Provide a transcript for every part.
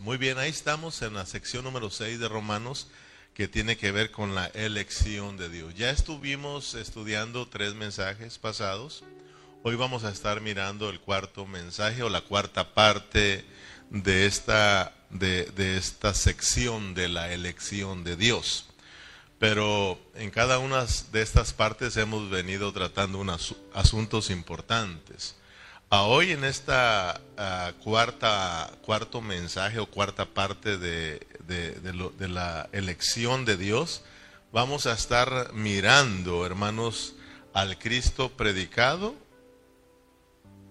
Muy bien, ahí estamos en la sección número 6 de Romanos que tiene que ver con la elección de Dios. Ya estuvimos estudiando tres mensajes pasados. Hoy vamos a estar mirando el cuarto mensaje o la cuarta parte de esta, de, de esta sección de la elección de Dios. Pero en cada una de estas partes hemos venido tratando unos asuntos importantes. A hoy en esta ah, cuarta, cuarto mensaje o cuarta parte de, de, la elección de Dios, vamos a estar mirando, hermanos, al Cristo predicado,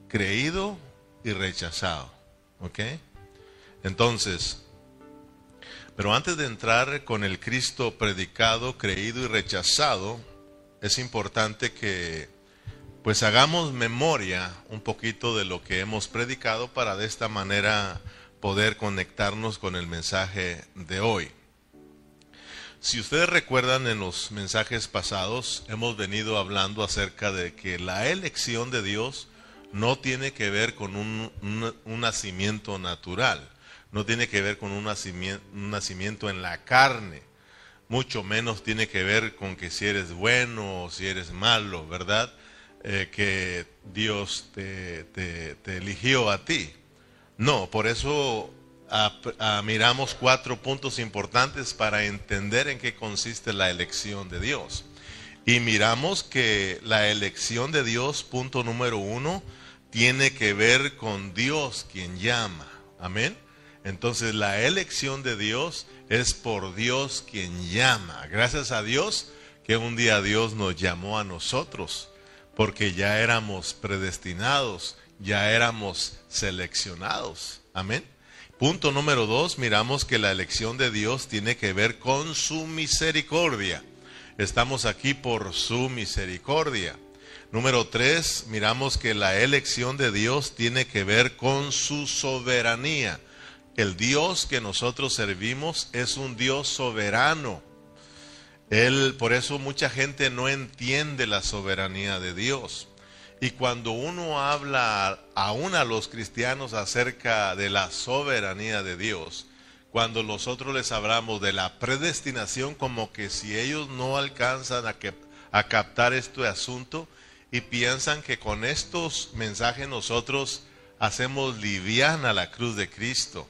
creído y rechazado. ¿Ok? Entonces, pero antes de entrar con el Cristo predicado, creído y rechazado, es importante que pues hagamos memoria un poquito de lo que hemos predicado para de esta manera poder conectarnos con el mensaje de hoy. Si ustedes recuerdan en los mensajes pasados, hemos venido hablando acerca de que la elección de Dios no tiene que ver con un, nacimiento natural, no tiene que ver con un nacimiento, en la carne, mucho menos tiene que ver con que si eres bueno o si eres malo, ¿verdad? Eh, que Dios te, eligió a ti. No, por eso miramos cuatro puntos importantes para entender en qué consiste la elección de Dios. Y miramos que la elección de Dios, punto número uno, tiene que ver con Dios quien llama. Amén. Entonces la elección de Dios es por Dios quien llama. Gracias a Dios que un día Dios nos llamó a nosotros porque ya éramos predestinados, ya éramos seleccionados. Amén. Punto número dos, miramos que la elección de Dios tiene que ver con su misericordia. Estamos aquí por su misericordia. Número tres, miramos que la elección de Dios tiene que ver con su soberanía. El Dios que nosotros servimos es un Dios soberano. Él, por eso mucha gente no entiende la soberanía de Dios. Y cuando uno habla aún a los cristianos acerca de la soberanía de Dios, cuando nosotros les hablamos de la predestinación, como que si ellos no alcanzan a, que, a captar este asunto y piensan que con estos mensajes nosotros hacemos liviana la cruz de Cristo.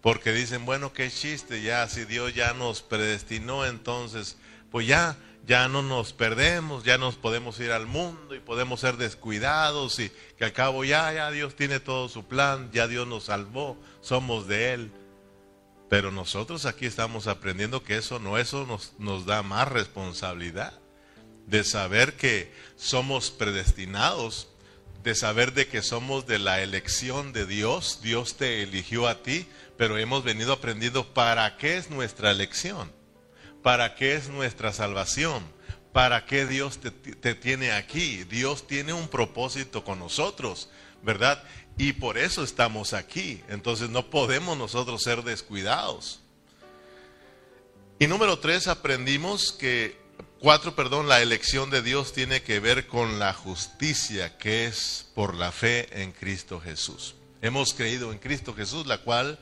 Porque dicen, bueno, qué chiste, ya si Dios ya nos predestinó, entonces pues ya, ya no nos perdemos, ya nos podemos ir al mundo y podemos ser descuidados y que al cabo ya, ya Dios tiene todo su plan, ya Dios nos salvó, somos de Él. Pero nosotros aquí estamos aprendiendo que eso no, eso nos, nos da más responsabilidad de saber que somos predestinados, de saber de que somos de la elección de Dios, Dios te eligió a ti, pero hemos venido aprendiendo para qué es nuestra elección. ¿Para qué es nuestra salvación? ¿Para qué Dios te, tiene aquí? Dios tiene un propósito con nosotros, ¿verdad? Y por eso estamos aquí. Entonces no podemos nosotros ser descuidados. Y número tres, aprendimos que, cuatro, perdón, la elección de Dios tiene que ver con la justicia que es por la fe en Cristo Jesús. Hemos creído en Cristo Jesús, la cual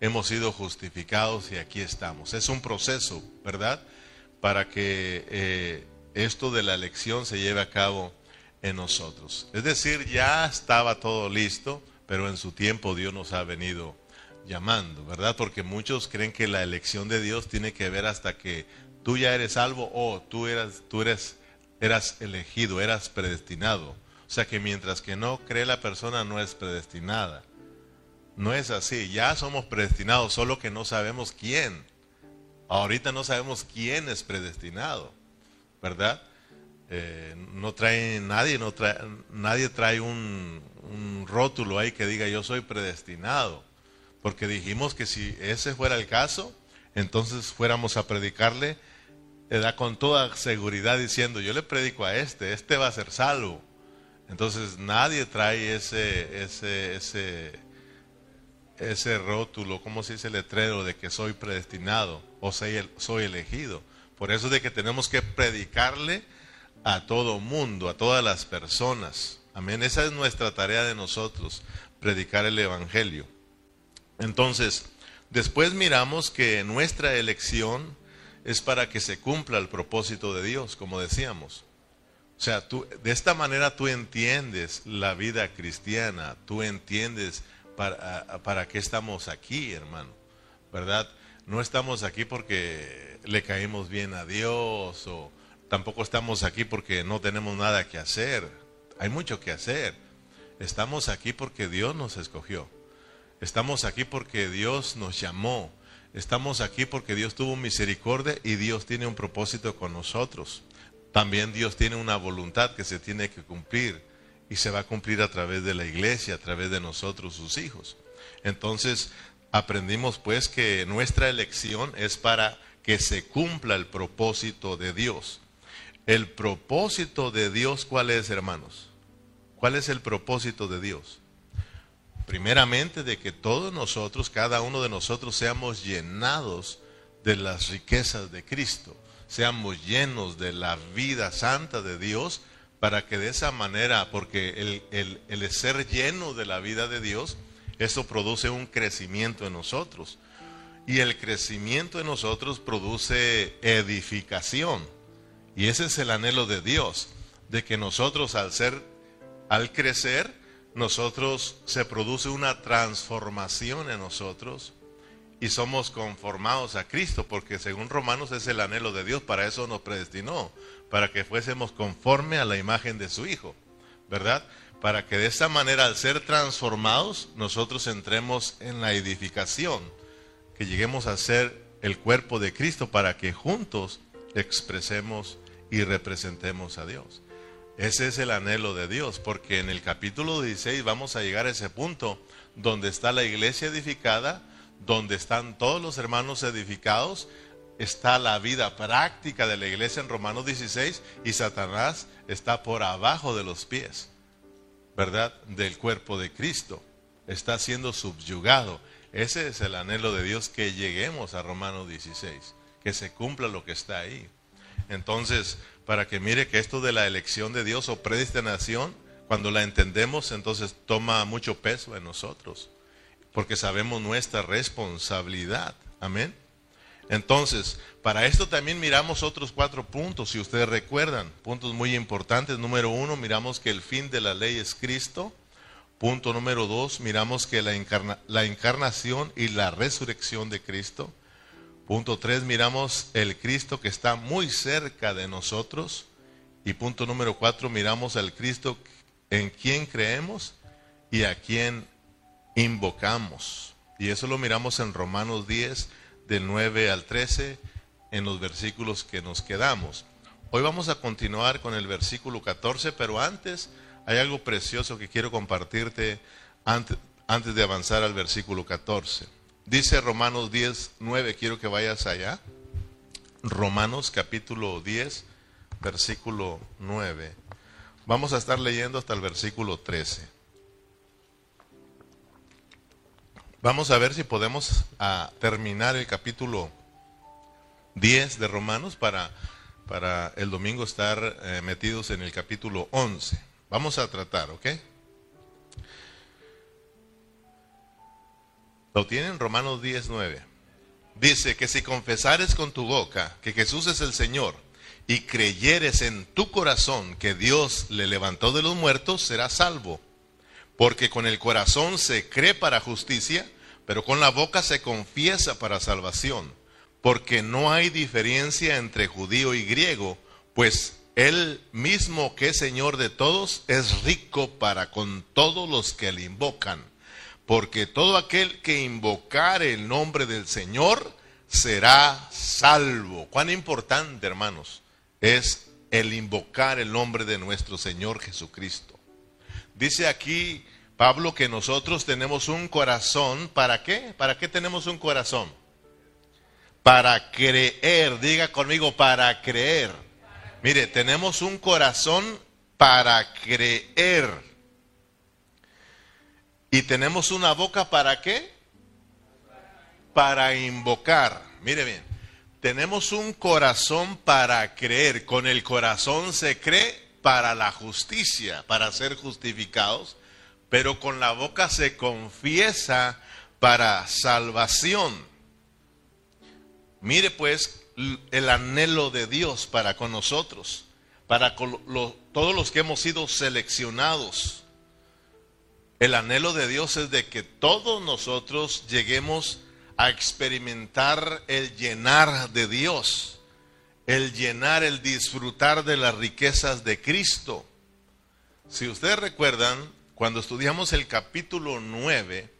hemos sido justificados y aquí estamos. Es un proceso, ¿verdad? Para que eh, esto de la elección se lleve a cabo en nosotros. Es decir, ya estaba todo listo, pero en su tiempo Dios nos ha venido llamando, ¿verdad? Porque muchos creen que la elección de Dios tiene que ver hasta que tú ya eres salvo o tú eras, tú eres, eras elegido, eras predestinado. O sea que mientras que no cree la persona no es predestinada. No es así, ya somos predestinados, solo que no sabemos quién. Ahorita no sabemos quién es predestinado, ¿verdad? Eh, no trae nadie, no trae, nadie trae un, rótulo ahí que diga yo soy predestinado, porque dijimos que si ese fuera el caso, entonces fuéramos a predicarle da con toda seguridad diciendo yo le predico a este, este va a ser salvo. Entonces nadie trae ese, ese, ese ese rótulo, como se dice letrero de que soy predestinado o soy, soy elegido. Por eso es de que tenemos que predicarle a todo mundo, a todas las personas. Amén. Esa es nuestra tarea de nosotros, predicar el Evangelio. Entonces, Después miramos que nuestra elección es para que se cumpla el propósito de Dios, como decíamos. O sea, tú, de esta manera tú entiendes la vida cristiana, tú entiendes para, qué estamos aquí, hermano, ¿verdad? No estamos aquí porque le caímos bien a Dios o tampoco estamos aquí porque no tenemos nada que hacer. Hay mucho que hacer. Estamos aquí porque Dios nos escogió. Estamos aquí porque Dios nos llamó. Estamos aquí porque Dios tuvo misericordia y Dios tiene un propósito con nosotros. También Dios tiene una voluntad que se tiene que cumplir y se va a cumplir a través de la iglesia, a través de nosotros, sus hijos. Entonces, aprendimos pues que nuestra elección es para que se cumpla el propósito de Dios. El propósito de Dios, ¿cuál es, hermanos? ¿Cuál es el propósito de Dios? Primeramente de que todos nosotros, cada uno de nosotros, seamos llenados de las riquezas de Cristo, seamos llenos de la vida santa de Dios, para que de esa manera, porque el, el ser lleno de la vida de Dios, eso produce un crecimiento en nosotros. Y el crecimiento en nosotros produce edificación. Y ese es el anhelo de Dios, de que nosotros al ser, al crecer, nosotros se produce una transformación en nosotros y somos conformados a Cristo, porque según Romanos es el anhelo de Dios, para eso nos predestinó, para que fuésemos conforme a la imagen de su Hijo, ¿verdad? Para que de esa manera, al ser transformados, nosotros entremos en la edificación, que lleguemos a ser el cuerpo de Cristo, para que juntos expresemos y representemos a Dios. Ese es el anhelo de Dios, porque en el capítulo 16 vamos a llegar a ese punto donde está la iglesia edificada, donde están todos los hermanos edificados, está la vida práctica de la iglesia en Romanos 16 y Satanás está por abajo de los pies, ¿verdad? Del cuerpo de Cristo. Está siendo subyugado. Ese es el anhelo de Dios, que lleguemos a Romanos 16, que se cumpla lo que está ahí. Entonces, para que mire que esto de la elección de Dios o predestinación, cuando la entendemos, entonces toma mucho peso en nosotros, porque sabemos nuestra responsabilidad. Amén. Entonces, para esto también miramos otros cuatro puntos, si ustedes recuerdan, puntos muy importantes. Número uno, miramos que el fin de la ley es Cristo. Punto número dos, miramos que la, encarnación y la resurrección de Cristo. Punto tres, miramos el Cristo que está muy cerca de nosotros. Y punto número cuatro, miramos al Cristo en quien creemos y a quien invocamos. Y eso lo miramos en Romanos 10, del 9 al 13, en los versículos que nos quedamos. Hoy vamos a continuar con el versículo 14, pero antes hay algo precioso que quiero compartirte antes, antes de avanzar al versículo 14. Dice Romanos 10, 9, quiero que vayas allá. Romanos capítulo 10, versículo 9. Vamos a estar leyendo hasta el versículo 13. Vamos a ver si podemos terminar el capítulo 10 de Romanos para, para el domingo estar eh, metidos en el capítulo 11. Vamos a tratar, ¿ok? Lo tienen Romanos 19. Dice que si confesares con tu boca que Jesús es el Señor y creyeres en tu corazón que Dios le levantó de los muertos, serás salvo. Porque con el corazón se cree para justicia, pero con la boca se confiesa para salvación. Porque no hay diferencia entre judío y griego, pues él mismo que es Señor de todos es rico para con todos los que le invocan porque todo aquel que invocare el nombre del Señor será salvo. Cuán importante, hermanos, es el invocar el nombre de nuestro Señor Jesucristo. Dice aquí Pablo que nosotros tenemos un corazón, ¿para qué? ¿Para qué tenemos un corazón? Para creer, diga conmigo, para creer. Mire, tenemos un corazón para creer. Y tenemos una boca para qué? Para invocar. Mire bien, tenemos un corazón para creer. Con el corazón se cree para la justicia, para ser justificados, pero con la boca se confiesa para salvación. Mire pues el anhelo de Dios para con nosotros, para todos los que hemos sido seleccionados. El anhelo de Dios es de que todos nosotros lleguemos a experimentar el llenar de Dios, el llenar, el disfrutar de las riquezas de Cristo. Si ustedes recuerdan, cuando estudiamos el capítulo 9,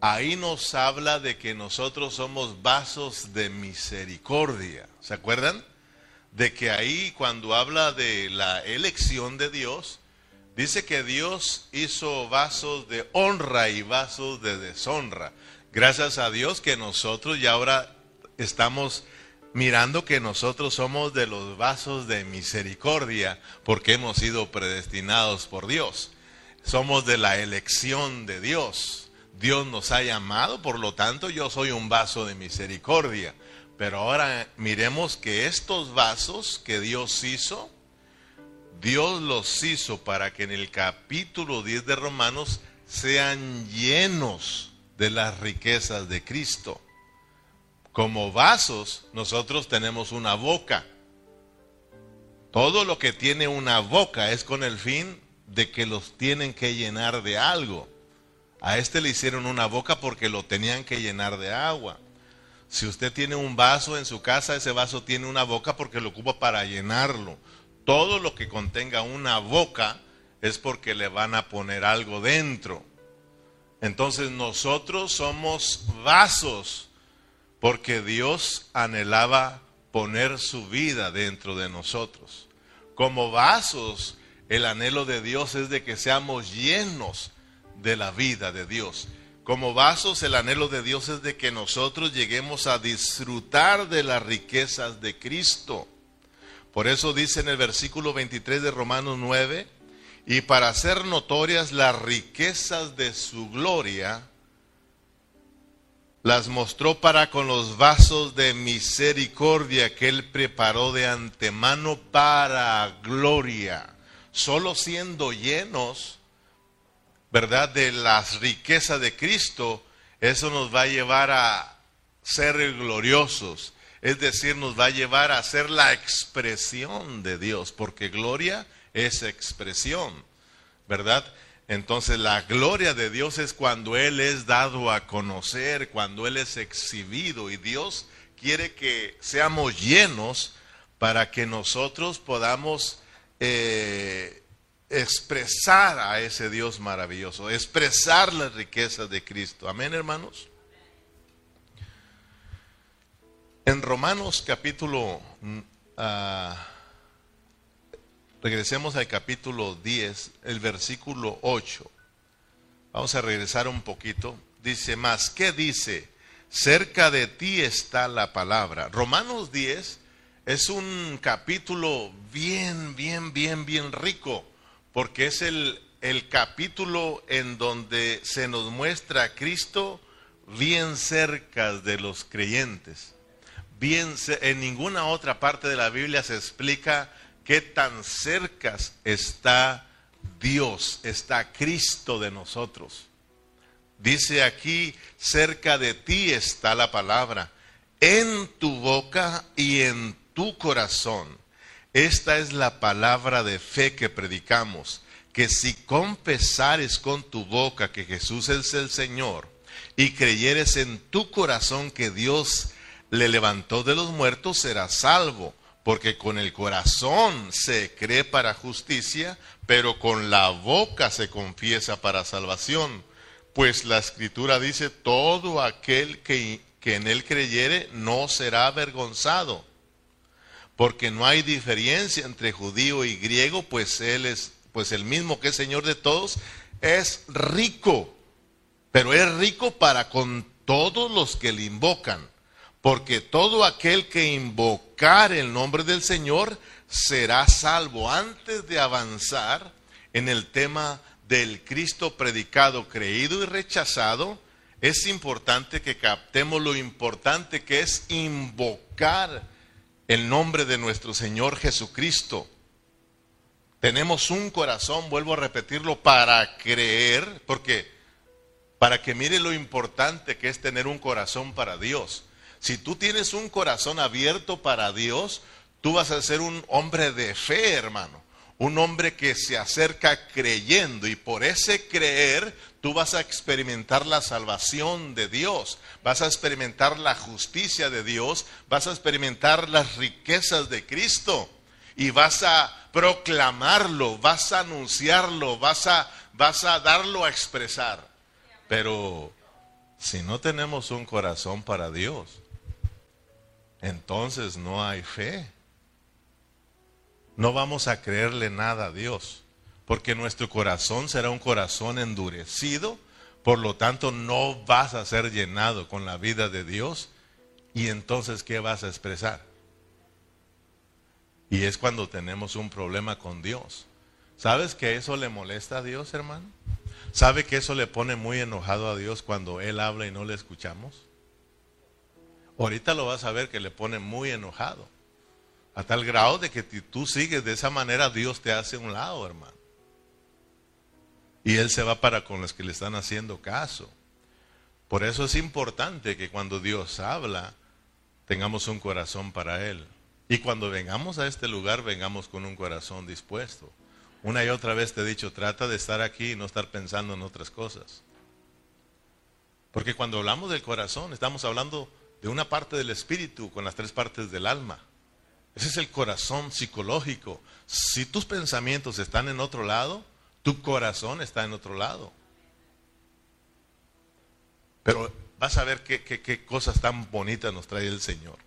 ahí nos habla de que nosotros somos vasos de misericordia. ¿Se acuerdan? De que ahí cuando habla de la elección de Dios, dice que Dios hizo vasos de honra y vasos de deshonra. Gracias a Dios que nosotros ya ahora estamos mirando que nosotros somos de los vasos de misericordia porque hemos sido predestinados por Dios. Somos de la elección de Dios. Dios nos ha llamado, por lo tanto yo soy un vaso de misericordia. Pero ahora miremos que estos vasos que Dios hizo, Dios los hizo para que en el capítulo 10 de Romanos sean llenos de las riquezas de Cristo. Como vasos, nosotros tenemos una boca. Todo lo que tiene una boca es con el fin de que los tienen que llenar de algo. A este le hicieron una boca porque lo tenían que llenar de agua. Si usted tiene un vaso en su casa, ese vaso tiene una boca porque lo ocupa para llenarlo. Todo lo que contenga una boca es porque le van a poner algo dentro. Entonces nosotros somos vasos porque Dios anhelaba poner su vida dentro de nosotros. Como vasos, el anhelo de Dios es de que seamos llenos de la vida de Dios. Como vasos, el anhelo de Dios es de que nosotros lleguemos a disfrutar de las riquezas de Cristo. Por eso dice en el versículo 23 de Romanos 9, y para hacer notorias las riquezas de su gloria, las mostró para con los vasos de misericordia que él preparó de antemano para gloria, solo siendo llenos, ¿verdad?, de las riquezas de Cristo, eso nos va a llevar a ser gloriosos, es decir, nos va a llevar a ser la expresión de Dios, porque gloria es expresión, ¿verdad? Entonces la gloria de Dios es cuando Él es dado a conocer, cuando Él es exhibido y Dios quiere que seamos llenos para que nosotros podamos eh, expresar a ese Dios maravilloso, expresar las riquezas de Cristo. Amén, hermanos. En Romanos capítulo... Mm, ah, Regresemos al capítulo 10, el versículo 8. Vamos a regresar un poquito. Dice más, ¿qué dice? Cerca de ti está la palabra. Romanos 10 es un capítulo bien, bien, bien, bien rico, porque es el, el capítulo en donde se nos muestra a Cristo bien cerca de los creyentes. Bien, en ninguna otra parte de la Biblia se explica qué tan cerca está Dios, está Cristo de nosotros. Dice aquí, cerca de ti está la palabra, en tu boca y en tu corazón. Esta es la palabra de fe que predicamos, que si confesares con tu boca que Jesús es el Señor y creyeres en tu corazón que Dios le levantó de los muertos, serás salvo porque con el corazón se cree para justicia, pero con la boca se confiesa para salvación. Pues la escritura dice, todo aquel que, en él creyere no será avergonzado, porque no hay diferencia entre judío y griego, pues él es, pues el mismo que es Señor de todos, es rico, pero es rico para con todos los que le invocan porque todo aquel que invocar el nombre del Señor será salvo. Antes de avanzar en el tema del Cristo predicado, creído y rechazado, es importante que captemos lo importante que es invocar el nombre de nuestro Señor Jesucristo. Tenemos un corazón, vuelvo a repetirlo, para creer, porque para que mire lo importante que es tener un corazón para Dios. Si tú tienes un corazón abierto para Dios, tú vas a ser un hombre de fe, hermano. Un hombre que se acerca creyendo y por ese creer tú vas a experimentar la salvación de Dios, vas a experimentar la justicia de Dios, vas a experimentar las riquezas de Cristo y vas a proclamarlo, vas a anunciarlo, vas a, vas a darlo a expresar. Pero si no tenemos un corazón para Dios, entonces no hay fe. No vamos a creerle nada a Dios, porque nuestro corazón será un corazón endurecido, por lo tanto no vas a ser llenado con la vida de Dios, y entonces ¿qué vas a expresar? Y es cuando tenemos un problema con Dios. ¿Sabes que eso le molesta a Dios, hermano? ¿Sabe que eso le pone muy enojado a Dios cuando Él habla y no le escuchamos? Ahorita lo vas a ver que le pone muy enojado. A tal grado de que si tú sigues de esa manera, Dios te hace un lado, hermano. Y Él se va para con los que le están haciendo caso. Por eso es importante que cuando Dios habla, tengamos un corazón para Él. Y cuando vengamos a este lugar, vengamos con un corazón dispuesto. Una y otra vez te he dicho, trata de estar aquí y no estar pensando en otras cosas. Porque cuando hablamos del corazón, estamos hablando de una parte del espíritu con las tres partes del alma. Ese es el corazón psicológico. Si tus pensamientos están en otro lado, tu corazón está en otro lado. Pero vas a ver qué, qué, cosas tan bonitas nos trae el Señor.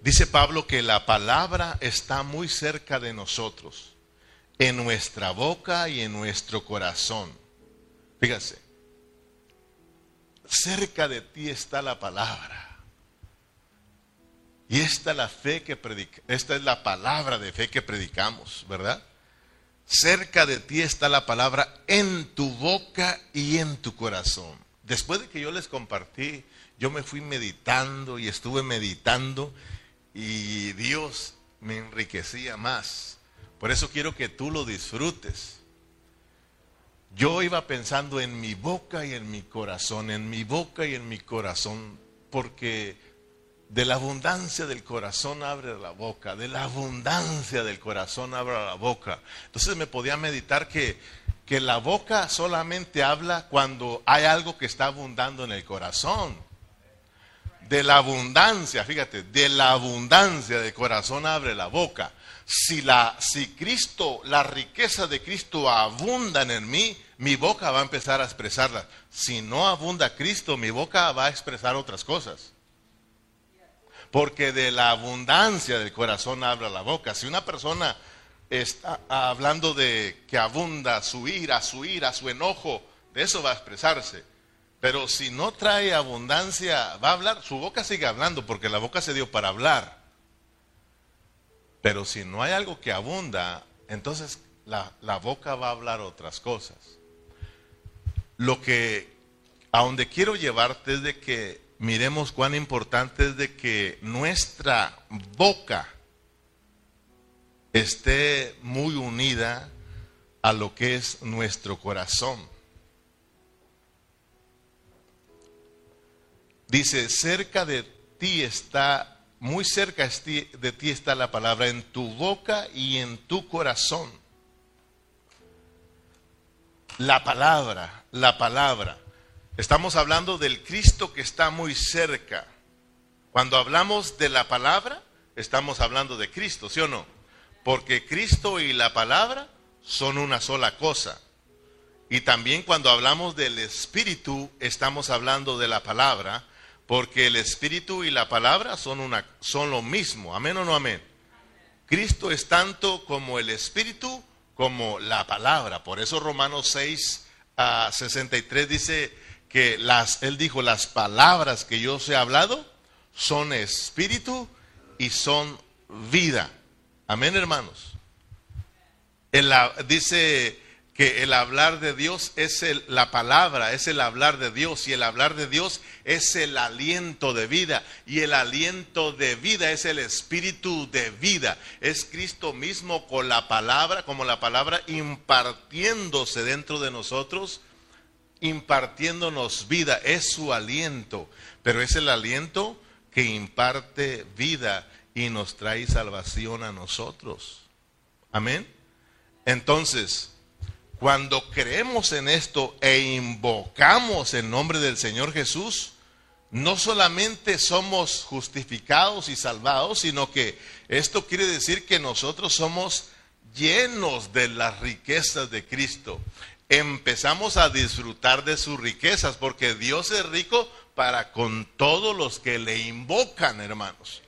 Dice Pablo que la palabra está muy cerca de nosotros, en nuestra boca y en nuestro corazón. Fíjase, cerca de ti está la palabra. Y esta es la fe que esta es la palabra de fe que predicamos, ¿verdad? Cerca de ti está la palabra en tu boca y en tu corazón. Después de que yo les compartí, yo me fui meditando y estuve meditando y Dios me enriquecía más. Por eso quiero que tú lo disfrutes. Yo iba pensando en mi boca y en mi corazón, en mi boca y en mi corazón, porque de la abundancia del corazón abre la boca, de la abundancia del corazón abre la boca. Entonces me podía meditar que, que la boca solamente habla cuando hay algo que está abundando en el corazón. De la abundancia, fíjate, de la abundancia del corazón abre la boca. Si, la, si Cristo, la riqueza de Cristo abundan en mí, mi boca va a empezar a expresarla. Si no abunda Cristo, mi boca va a expresar otras cosas. Porque de la abundancia del corazón habla la boca. Si una persona está hablando de que abunda su ira, su ira, su enojo, de eso va a expresarse. Pero si no trae abundancia, va a hablar, su boca sigue hablando porque la boca se dio para hablar. Pero si no hay algo que abunda, entonces la, la boca va a hablar otras cosas. Lo que, a donde quiero llevarte es de que miremos cuán importante es de que nuestra boca esté muy unida a lo que es nuestro corazón. Dice, cerca de ti está, muy cerca de ti está la palabra, en tu boca y en tu corazón. La palabra, la palabra. Estamos hablando del Cristo que está muy cerca. Cuando hablamos de la palabra, estamos hablando de Cristo, ¿sí o no? Porque Cristo y la palabra son una sola cosa. Y también cuando hablamos del Espíritu, estamos hablando de la palabra, porque el Espíritu y la palabra son, una, son lo mismo. Amén o no amén. Cristo es tanto como el Espíritu como la palabra. Por eso Romanos 6 a 63 dice, que las, él dijo, las palabras que yo os he hablado son espíritu y son vida. Amén, hermanos. dice que el hablar de Dios es la palabra, es el hablar de Dios y el hablar de Dios es el aliento de vida y el aliento de vida es el espíritu de vida. Es Cristo mismo con la palabra, como la palabra impartiéndose dentro de nosotros impartiéndonos vida, es su aliento, pero es el aliento que imparte vida y nos trae salvación a nosotros. Amén. Entonces, cuando creemos en esto e invocamos el nombre del Señor Jesús, no solamente somos justificados y salvados, sino que esto quiere decir que nosotros somos llenos de las riquezas de Cristo. Empezamos a disfrutar de sus riquezas, porque Dios es rico para con todos los que le invocan, hermanos.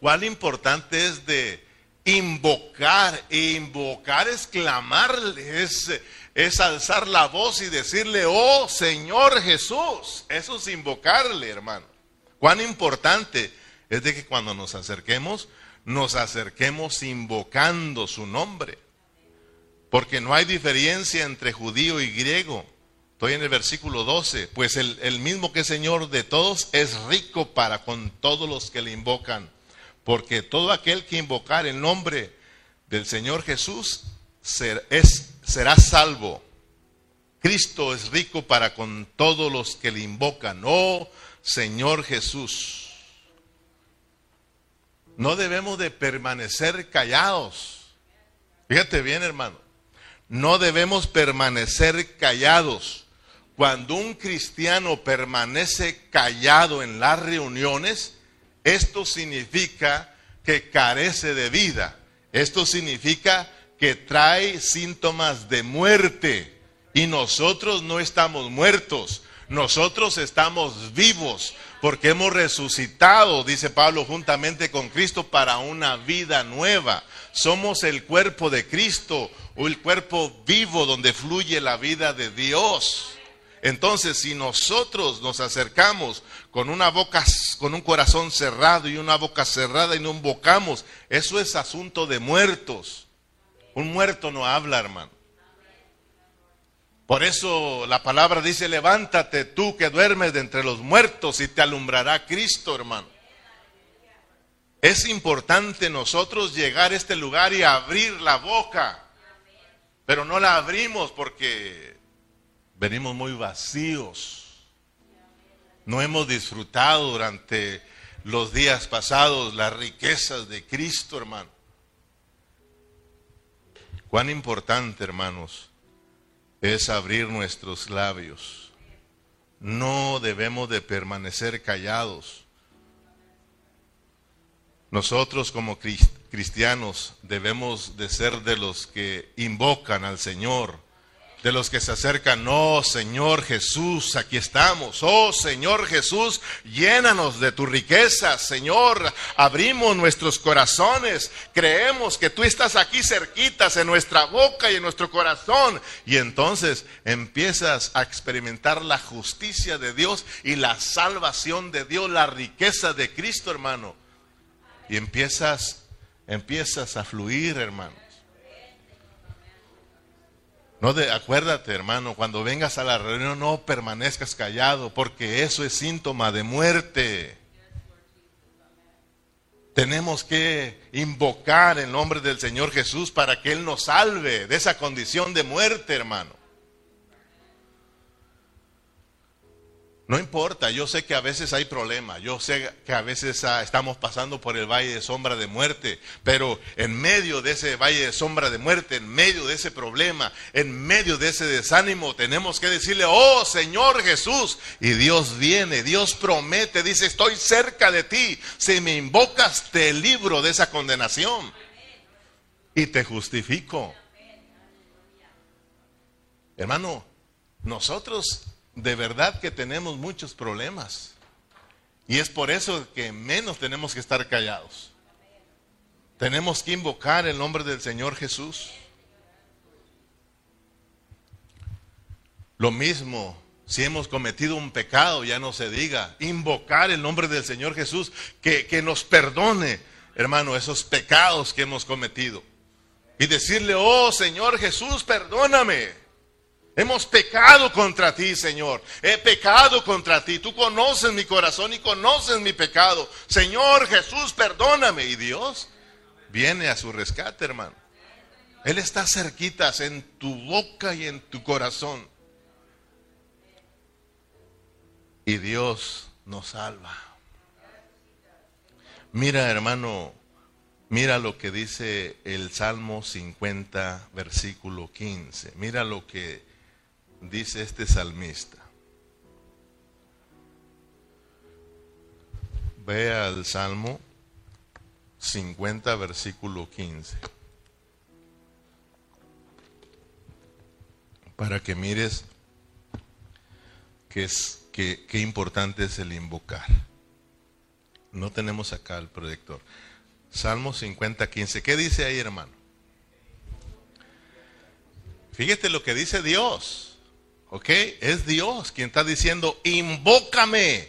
Cuál importante es de invocar, invocar es clamarle, es, es alzar la voz y decirle, oh Señor Jesús. Eso es invocarle, hermano. Cuán importante es de que cuando nos acerquemos, nos acerquemos invocando su nombre. Porque no hay diferencia entre judío y griego. Estoy en el versículo 12. Pues el, el mismo que Señor de todos es rico para con todos los que le invocan. Porque todo aquel que invocar el nombre del Señor Jesús será salvo. Cristo es rico para con todos los que le invocan. Oh Señor Jesús. No debemos de permanecer callados. Fíjate bien, hermano. No debemos permanecer callados. Cuando un cristiano permanece callado en las reuniones, esto significa que carece de vida. Esto significa que trae síntomas de muerte. Y nosotros no estamos muertos, nosotros estamos vivos porque hemos resucitado, dice Pablo, juntamente con Cristo para una vida nueva. Somos el cuerpo de Cristo o el cuerpo vivo donde fluye la vida de Dios. Entonces, si nosotros nos acercamos con una boca, con un corazón cerrado y una boca cerrada y no invocamos, eso es asunto de muertos. Un muerto no habla, hermano. Por eso la palabra dice, levántate tú que duermes de entre los muertos y te alumbrará Cristo, hermano. Es importante nosotros llegar a este lugar y abrir la boca, pero no la abrimos porque venimos muy vacíos. No hemos disfrutado durante los días pasados las riquezas de Cristo, hermano. Cuán importante, hermanos, es abrir nuestros labios. No debemos de permanecer callados. Nosotros como cristianos debemos de ser de los que invocan al Señor de los que se acercan, oh Señor Jesús, aquí estamos, oh Señor Jesús, llénanos de tu riqueza, Señor, abrimos nuestros corazones, creemos que tú estás aquí cerquitas en nuestra boca y en nuestro corazón, y entonces empiezas a experimentar la justicia de Dios y la salvación de Dios, la riqueza de Cristo, hermano, y empiezas, empiezas a fluir, hermano. No de, acuérdate, hermano, cuando vengas a la reunión no permanezcas callado, porque eso es síntoma de muerte. Tenemos que invocar el nombre del Señor Jesús para que Él nos salve de esa condición de muerte, hermano. No importa, yo sé que a veces hay problemas, yo sé que a veces estamos pasando por el valle de sombra de muerte, pero en medio de ese valle de sombra de muerte, en medio de ese problema, en medio de ese desánimo, tenemos que decirle, oh Señor Jesús, y Dios viene, Dios promete, dice, estoy cerca de ti, si me invocas te libro de esa condenación y te justifico. Hermano, nosotros de verdad que tenemos muchos problemas. Y es por eso que menos tenemos que estar callados. Tenemos que invocar el nombre del Señor Jesús. Lo mismo, si hemos cometido un pecado, ya no se diga, invocar el nombre del Señor Jesús, que, que nos perdone, hermano, esos pecados que hemos cometido. Y decirle, oh Señor Jesús, perdóname. Hemos pecado contra ti, Señor. He pecado contra ti. Tú conoces mi corazón y conoces mi pecado. Señor Jesús, perdóname. Y Dios viene a su rescate, hermano. Él está cerquitas en tu boca y en tu corazón. y Dios nos salva. Mira, hermano, mira lo que dice el Salmo 50, versículo 15. Mira lo que dice este salmista. Ve al Salmo 50, versículo 15. Para que mires qué, es, qué, qué importante es el invocar. No tenemos acá el proyector. Salmo 50, 15. ¿Qué dice ahí, hermano? Fíjate lo que dice Dios. ¿Ok? Es Dios quien está diciendo, invócame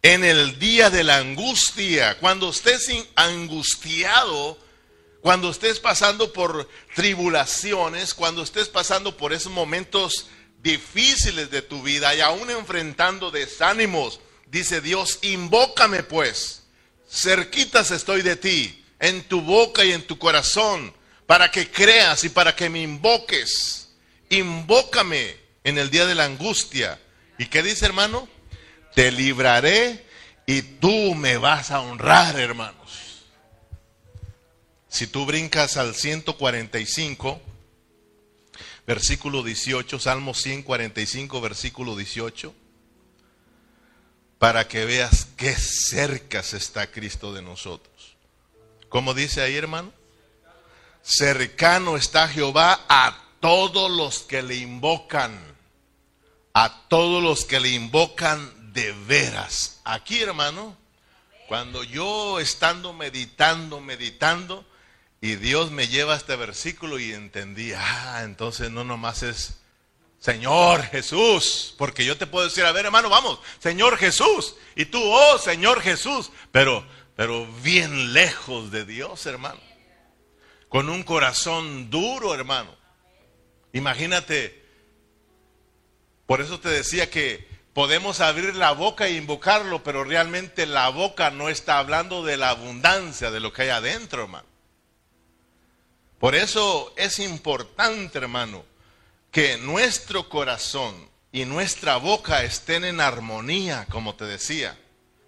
en el día de la angustia. Cuando estés angustiado, cuando estés pasando por tribulaciones, cuando estés pasando por esos momentos difíciles de tu vida y aún enfrentando desánimos, dice Dios, invócame pues cerquitas estoy de ti, en tu boca y en tu corazón, para que creas y para que me invoques. Invócame en el día de la angustia. ¿Y qué dice hermano? Te libraré y tú me vas a honrar, hermanos. Si tú brincas al 145, versículo 18, Salmo 145, versículo 18 para que veas qué cerca está Cristo de nosotros. ¿Cómo dice ahí, hermano? Cercano está Jehová a todos los que le invocan, a todos los que le invocan de veras. Aquí, hermano, cuando yo estando meditando, meditando, y Dios me lleva a este versículo y entendí, ah, entonces no nomás es Señor Jesús, porque yo te puedo decir, a ver hermano, vamos, Señor Jesús, y tú, oh Señor Jesús, pero, pero bien lejos de Dios, hermano, con un corazón duro, hermano. Imagínate, por eso te decía que podemos abrir la boca e invocarlo, pero realmente la boca no está hablando de la abundancia de lo que hay adentro, hermano. Por eso es importante, hermano, que nuestro corazón y nuestra boca estén en armonía, como te decía.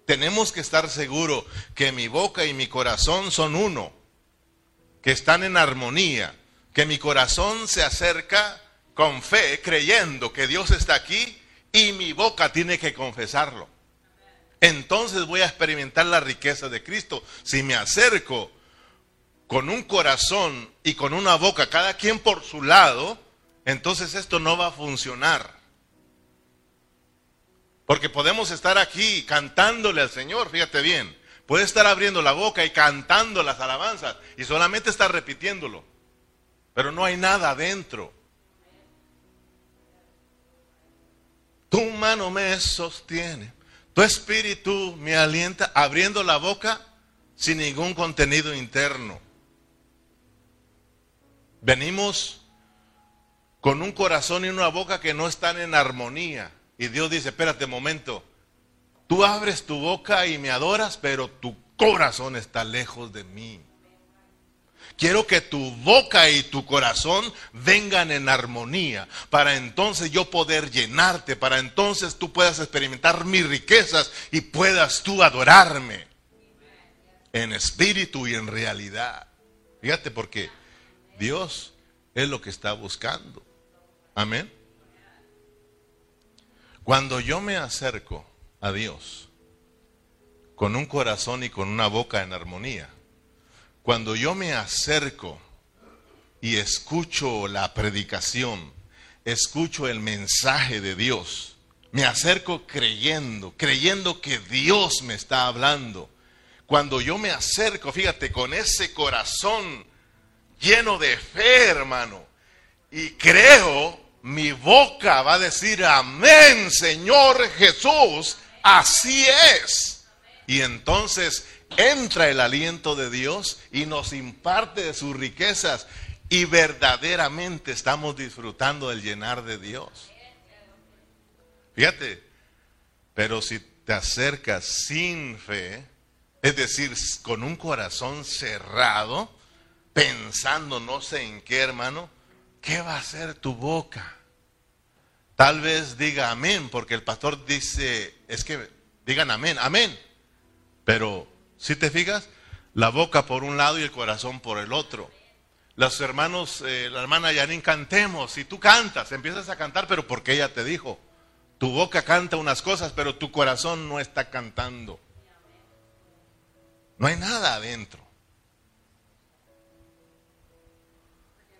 Tenemos que estar seguros que mi boca y mi corazón son uno, que están en armonía, que mi corazón se acerca con fe, creyendo que Dios está aquí y mi boca tiene que confesarlo. Entonces voy a experimentar la riqueza de Cristo. Si me acerco con un corazón y con una boca, cada quien por su lado, entonces esto no va a funcionar. Porque podemos estar aquí cantándole al Señor, fíjate bien. Puede estar abriendo la boca y cantando las alabanzas y solamente está repitiéndolo. Pero no hay nada adentro. Tu mano me sostiene, tu espíritu me alienta, abriendo la boca sin ningún contenido interno. Venimos con un corazón y una boca que no están en armonía. Y Dios dice, espérate un momento, tú abres tu boca y me adoras, pero tu corazón está lejos de mí. Quiero que tu boca y tu corazón vengan en armonía para entonces yo poder llenarte, para entonces tú puedas experimentar mis riquezas y puedas tú adorarme en espíritu y en realidad. Fíjate porque Dios es lo que está buscando. Amén. Cuando yo me acerco a Dios con un corazón y con una boca en armonía, cuando yo me acerco y escucho la predicación, escucho el mensaje de Dios, me acerco creyendo, creyendo que Dios me está hablando. Cuando yo me acerco, fíjate, con ese corazón lleno de fe, hermano, y creo, mi boca va a decir, amén, Señor Jesús, así es. Y entonces entra el aliento de Dios y nos imparte de sus riquezas y verdaderamente estamos disfrutando del llenar de Dios. Fíjate, pero si te acercas sin fe, es decir, con un corazón cerrado, pensando no sé en qué, hermano, ¿qué va a hacer tu boca? Tal vez diga amén, porque el pastor dice, es que digan amén, amén. Pero, si te fijas, la boca por un lado y el corazón por el otro. Los hermanos, eh, la hermana Yanin, cantemos. Si tú cantas, empiezas a cantar, pero porque ella te dijo. Tu boca canta unas cosas, pero tu corazón no está cantando. No hay nada adentro.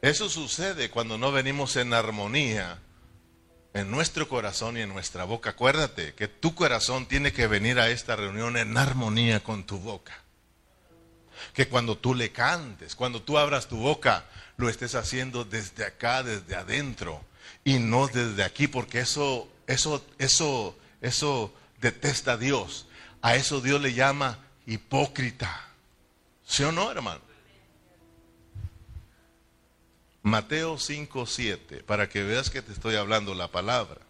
Eso sucede cuando no venimos en armonía en nuestro corazón y en nuestra boca. Acuérdate que tu corazón tiene que venir a esta reunión en armonía con tu boca. Que cuando tú le cantes, cuando tú abras tu boca, lo estés haciendo desde acá, desde adentro, y no desde aquí, porque eso, eso, eso, eso detesta a Dios. A eso Dios le llama hipócrita. ¿Sí o no, hermano? Mateo 5, 7, para que veas que te estoy hablando la palabra.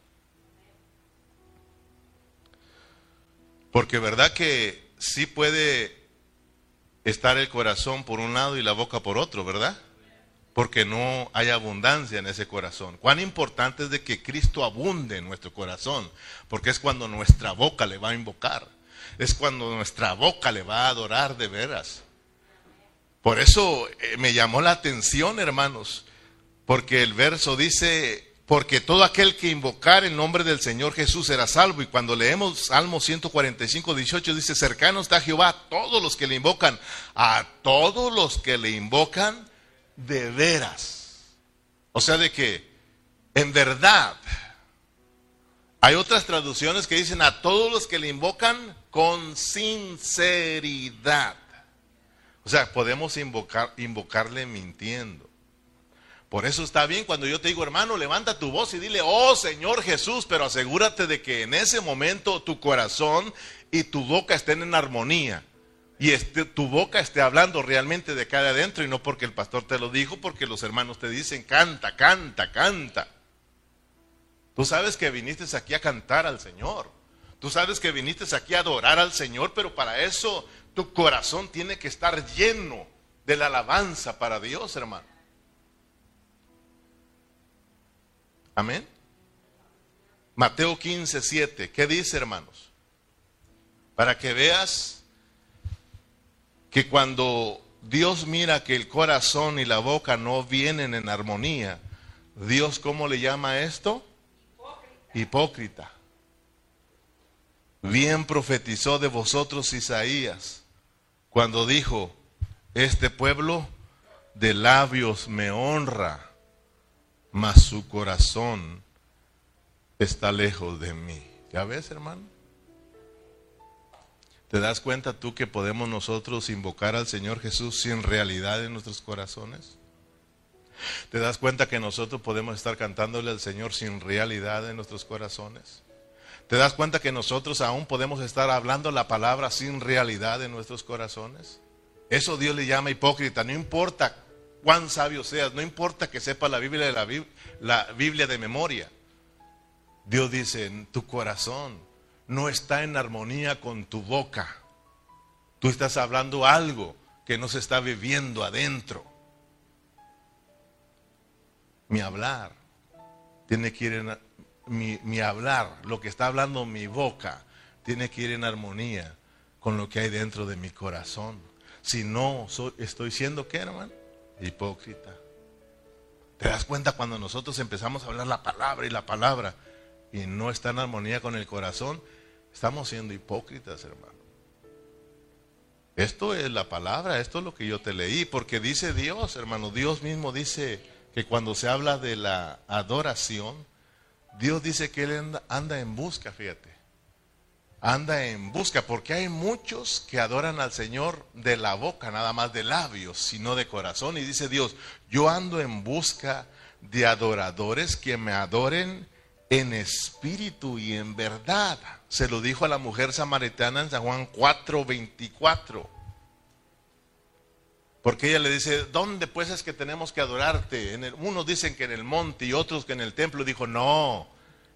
Porque verdad que sí puede estar el corazón por un lado y la boca por otro, ¿verdad? Porque no hay abundancia en ese corazón. Cuán importante es de que Cristo abunde en nuestro corazón, porque es cuando nuestra boca le va a invocar, es cuando nuestra boca le va a adorar de veras. Por eso eh, me llamó la atención, hermanos, porque el verso dice, porque todo aquel que invocar el nombre del Señor Jesús será salvo. Y cuando leemos Salmo 145, 18, dice, cercano está Jehová a todos los que le invocan, a todos los que le invocan de veras. O sea, de que en verdad, hay otras traducciones que dicen a todos los que le invocan con sinceridad. O sea, podemos invocar, invocarle mintiendo. Por eso está bien cuando yo te digo, hermano, levanta tu voz y dile, oh Señor Jesús, pero asegúrate de que en ese momento tu corazón y tu boca estén en armonía. Y este, tu boca esté hablando realmente de cara adentro y no porque el pastor te lo dijo, porque los hermanos te dicen, canta, canta, canta. Tú sabes que viniste aquí a cantar al Señor. Tú sabes que viniste aquí a adorar al Señor, pero para eso tu corazón tiene que estar lleno de la alabanza para Dios, hermano. Amén. Mateo 15, 7. ¿Qué dice, hermanos? Para que veas que cuando Dios mira que el corazón y la boca no vienen en armonía, Dios, ¿cómo le llama esto? Hipócrita. Hipócrita. Bien profetizó de vosotros Isaías cuando dijo, este pueblo de labios me honra mas su corazón está lejos de mí. ¿Ya ves, hermano? ¿Te das cuenta tú que podemos nosotros invocar al Señor Jesús sin realidad en nuestros corazones? ¿Te das cuenta que nosotros podemos estar cantándole al Señor sin realidad en nuestros corazones? ¿Te das cuenta que nosotros aún podemos estar hablando la palabra sin realidad en nuestros corazones? Eso Dios le llama hipócrita. No importa cuán sabio seas, no importa que sepa la Biblia de la, Biblia de memoria. Dios dice, tu corazón no está en armonía con tu boca. Tú estás hablando algo que no se está viviendo adentro. Mi hablar tiene que ir en mi, mi hablar, lo que está hablando mi boca, tiene que ir en armonía con lo que hay dentro de mi corazón. Si no, estoy siendo qué, hermano? Hipócrita. ¿Te das cuenta cuando nosotros empezamos a hablar la palabra y la palabra y no está en armonía con el corazón? Estamos siendo hipócritas, hermano. Esto es la palabra, esto es lo que yo te leí, porque dice Dios, hermano, Dios mismo dice que cuando se habla de la adoración, Dios dice que Él anda en busca, fíjate anda en busca, porque hay muchos que adoran al Señor de la boca, nada más de labios, sino de corazón. Y dice Dios, yo ando en busca de adoradores que me adoren en espíritu y en verdad. Se lo dijo a la mujer samaritana en San Juan 4:24. Porque ella le dice, ¿dónde pues es que tenemos que adorarte? En unos dicen que en el monte y otros que en el templo. Dijo, no,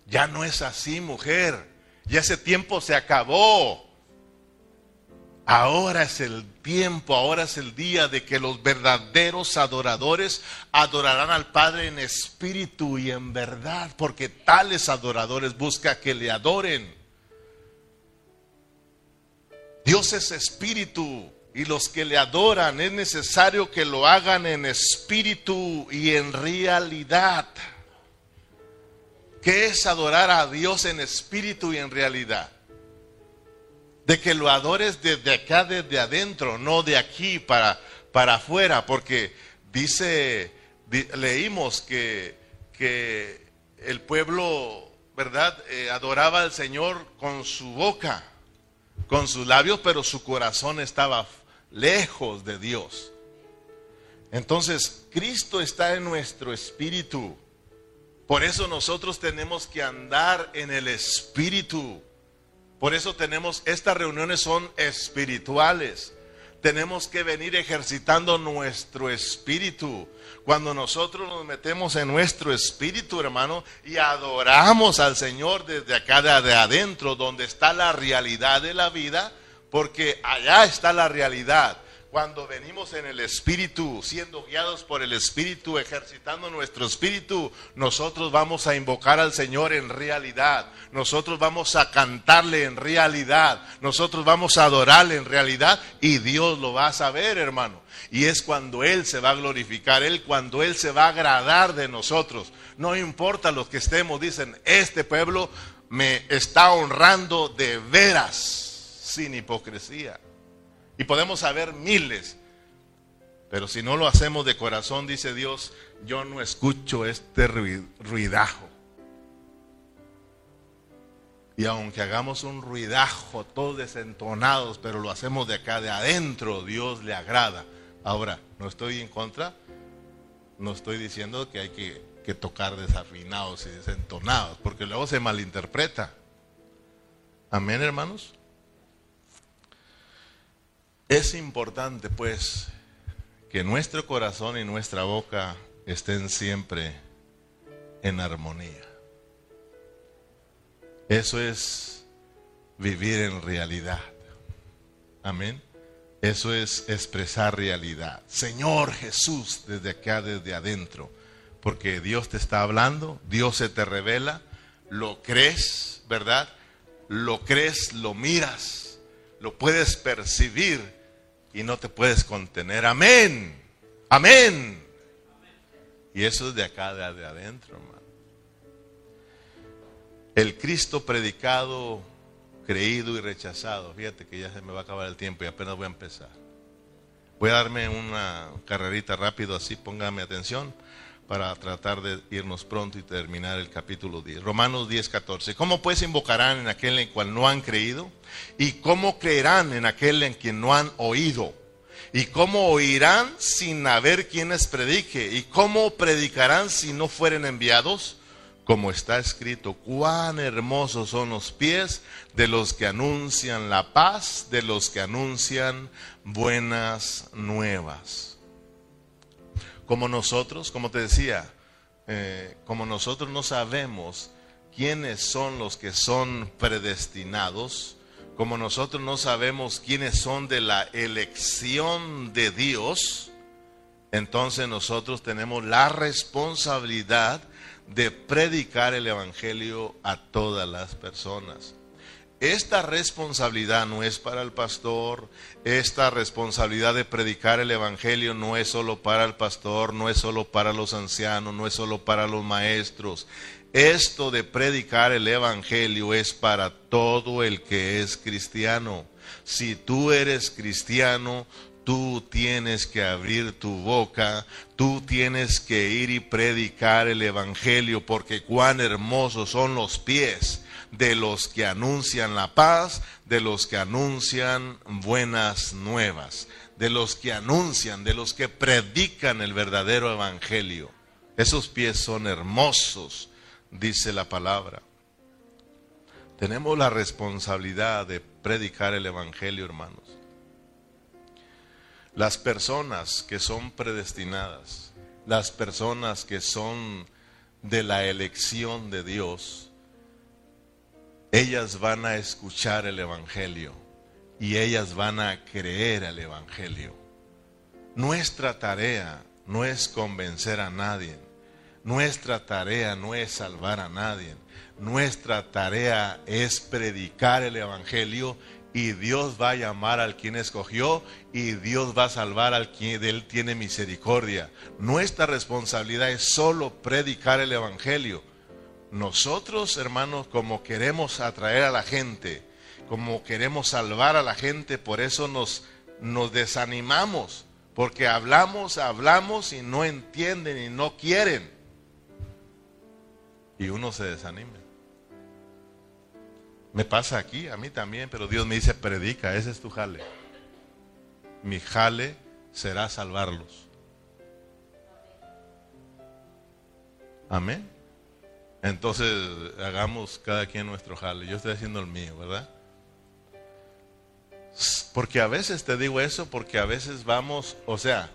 ya no es así, mujer. Y ese tiempo se acabó. Ahora es el tiempo, ahora es el día de que los verdaderos adoradores adorarán al Padre en espíritu y en verdad, porque tales adoradores busca que le adoren. Dios es espíritu y los que le adoran es necesario que lo hagan en espíritu y en realidad. ¿Qué es adorar a Dios en espíritu y en realidad? de que lo adores desde acá, desde adentro, no de aquí para, para afuera, porque dice, leímos que, que, el pueblo, ¿verdad?, eh, adoraba al Señor con su boca, con sus labios, pero su corazón estaba lejos de Dios. Entonces, Cristo está en nuestro espíritu. Por eso nosotros tenemos que andar en el espíritu. Por eso tenemos, estas reuniones son espirituales. Tenemos que venir ejercitando nuestro espíritu. Cuando nosotros nos metemos en nuestro espíritu, hermano, y adoramos al Señor desde acá de adentro, donde está la realidad de la vida, porque allá está la realidad cuando venimos en el Espíritu, siendo guiados por el Espíritu, ejercitando nuestro Espíritu, nosotros vamos a invocar al Señor en realidad, nosotros vamos a cantarle en realidad, nosotros vamos a adorarle en realidad y Dios lo va a saber, hermano. Y es cuando Él se va a glorificar, Él cuando Él se va a agradar de nosotros. No importa lo que estemos, dicen, este pueblo me está honrando de veras, sin hipocresía. Y podemos saber miles. Pero si no lo hacemos de corazón, dice Dios, yo no escucho este ruidajo. Y aunque hagamos un ruidajo, todos desentonados, pero lo hacemos de acá, de adentro, Dios le agrada. Ahora, no estoy en contra, no estoy diciendo que hay que, que tocar desafinados y desentonados, porque luego se malinterpreta. Amén, hermanos. Es importante, pues, que nuestro corazón y nuestra boca estén siempre en armonía. Eso es vivir en realidad. Amén. Eso es expresar realidad. Señor Jesús, desde acá, desde adentro. Porque Dios te está hablando, Dios se te revela, lo crees, ¿verdad? Lo crees, lo miras, lo puedes percibir y no te puedes contener. Amén. Amén. Y eso es de acá, de, adentro, hermano. El Cristo predicado, creído y rechazado. Fíjate que ya se me va a acabar el tiempo y apenas voy a empezar. Voy a darme una carrerita rápido así, póngame atención para tratar de irnos pronto y terminar el capítulo 10. Romanos 10, 14. ¿Cómo pues invocarán en aquel en cual no han creído? ¿Y cómo creerán en aquel en quien no han oído? ¿Y cómo oirán sin haber quienes predique? ¿Y cómo predicarán si no fueren enviados? Como está escrito, cuán hermosos son los pies de los que anuncian la paz, de los que anuncian buenas nuevas como nosotros, como te decía, eh, como nosotros no sabemos quiénes son los que son predestinados, como nosotros no sabemos quiénes son de la elección de Dios, entonces nosotros tenemos la responsabilidad de predicar el Evangelio a todas las personas. Esta responsabilidad no es para el pastor, esta responsabilidad de predicar el Evangelio no es solo para el pastor, no es solo para los ancianos, no es solo para los maestros. Esto de predicar el Evangelio es para todo el que es cristiano. Si tú eres cristiano, tú tienes que abrir tu boca, tú tienes que ir y predicar el Evangelio, porque cuán hermosos son los pies de los que anuncian la paz, de los que anuncian buenas nuevas, de los que anuncian, de los que predican el verdadero evangelio. Esos pies son hermosos, dice la palabra. Tenemos la responsabilidad de predicar el evangelio, hermanos. Las personas que son predestinadas, las personas que son de la elección de Dios, ellas van a escuchar el Evangelio y ellas van a creer al Evangelio. Nuestra tarea no es convencer a nadie. Nuestra tarea no es salvar a nadie. Nuestra tarea es predicar el Evangelio y Dios va a llamar al quien escogió y Dios va a salvar al quien de él tiene misericordia. Nuestra responsabilidad es solo predicar el Evangelio. Nosotros, hermanos, como queremos atraer a la gente, como queremos salvar a la gente, por eso nos, nos desanimamos, porque hablamos, hablamos y no entienden y no quieren. Y uno se desanima. Me pasa aquí, a mí también, pero Dios me dice, predica, ese es tu jale. Mi jale será salvarlos. Amén. Entonces hagamos cada quien nuestro jale. Yo estoy haciendo el mío, ¿verdad? Porque a veces te digo eso, porque a veces vamos, o sea,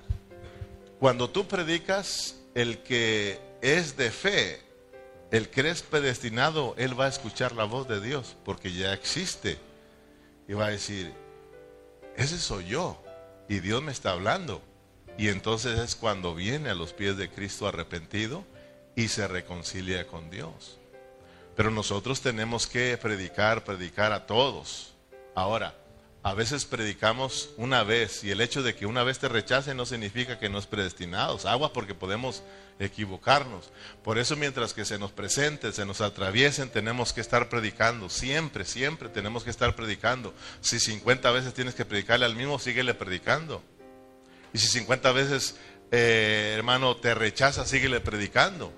cuando tú predicas, el que es de fe el que es predestinado, él va a escuchar la voz de Dios porque ya existe. Y va a decir, ese soy yo. Y Dios me está hablando. Y entonces es cuando viene a los pies de Cristo arrepentido y se reconcilia con Dios. Pero nosotros tenemos que predicar, predicar a todos. Ahora, a veces predicamos una vez y el hecho de que una vez te rechacen no significa que no es predestinado. Agua porque podemos equivocarnos. Por eso mientras que se nos presenten, se nos atraviesen, tenemos que estar predicando. Siempre, siempre tenemos que estar predicando. Si 50 veces tienes que predicarle al mismo, síguele predicando. Y si 50 veces, eh, hermano, te rechaza, síguele predicando.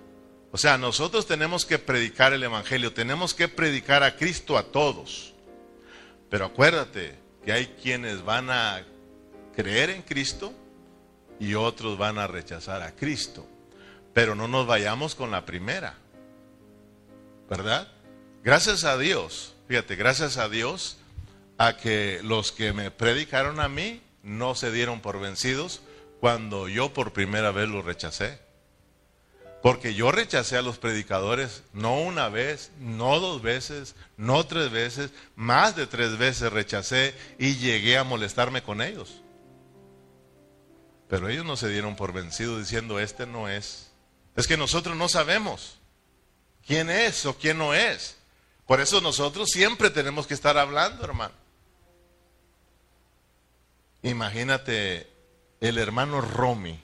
O sea, nosotros tenemos que predicar el Evangelio, tenemos que predicar a Cristo a todos. Pero acuérdate, que hay quienes van a creer en Cristo y otros van a rechazar a Cristo. Pero no nos vayamos con la primera, ¿verdad? Gracias a Dios, fíjate, gracias a Dios a que los que me predicaron a mí no se dieron por vencidos cuando yo por primera vez los rechacé. Porque yo rechacé a los predicadores no una vez, no dos veces, no tres veces, más de tres veces rechacé y llegué a molestarme con ellos. Pero ellos no se dieron por vencidos diciendo, este no es. Es que nosotros no sabemos quién es o quién no es. Por eso nosotros siempre tenemos que estar hablando, hermano. Imagínate el hermano Romy,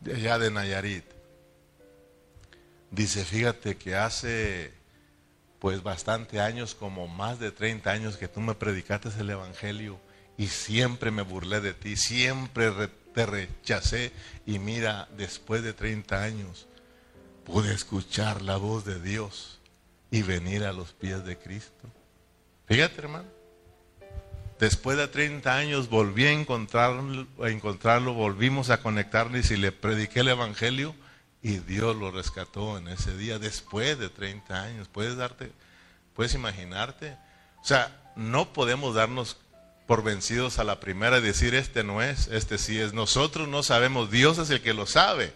de allá de Nayarit Dice, fíjate que hace pues bastante años, como más de 30 años que tú me predicaste el Evangelio y siempre me burlé de ti, siempre te rechacé y mira, después de 30 años pude escuchar la voz de Dios y venir a los pies de Cristo. Fíjate hermano, después de 30 años volví a encontrarlo, a encontrarlo volvimos a conectarlo y le prediqué el Evangelio, y Dios lo rescató en ese día después de 30 años. ¿Puedes darte, puedes imaginarte? O sea, no podemos darnos por vencidos a la primera y decir, este no es, este sí es. Nosotros no sabemos, Dios es el que lo sabe.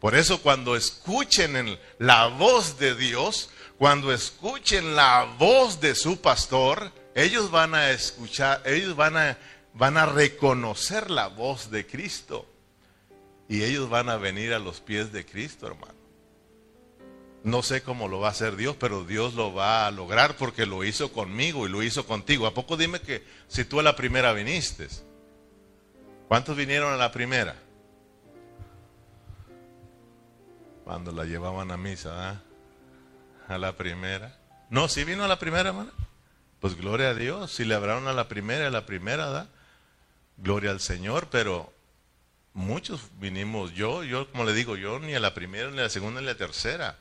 Por eso cuando escuchen la voz de Dios, cuando escuchen la voz de su pastor, ellos van a escuchar, ellos van a, van a reconocer la voz de Cristo. Y ellos van a venir a los pies de Cristo, hermano. No sé cómo lo va a hacer Dios, pero Dios lo va a lograr porque lo hizo conmigo y lo hizo contigo. ¿A poco dime que si tú a la primera viniste? ¿Cuántos vinieron a la primera? Cuando la llevaban a misa, ¿ah? A la primera. No, si vino a la primera, hermano. Pues gloria a Dios. Si le hablaron a la primera, a la primera, ¿da? Gloria al Señor, pero Muchos vinimos, yo, yo como le digo, yo ni a la primera, ni a la segunda, ni a la tercera.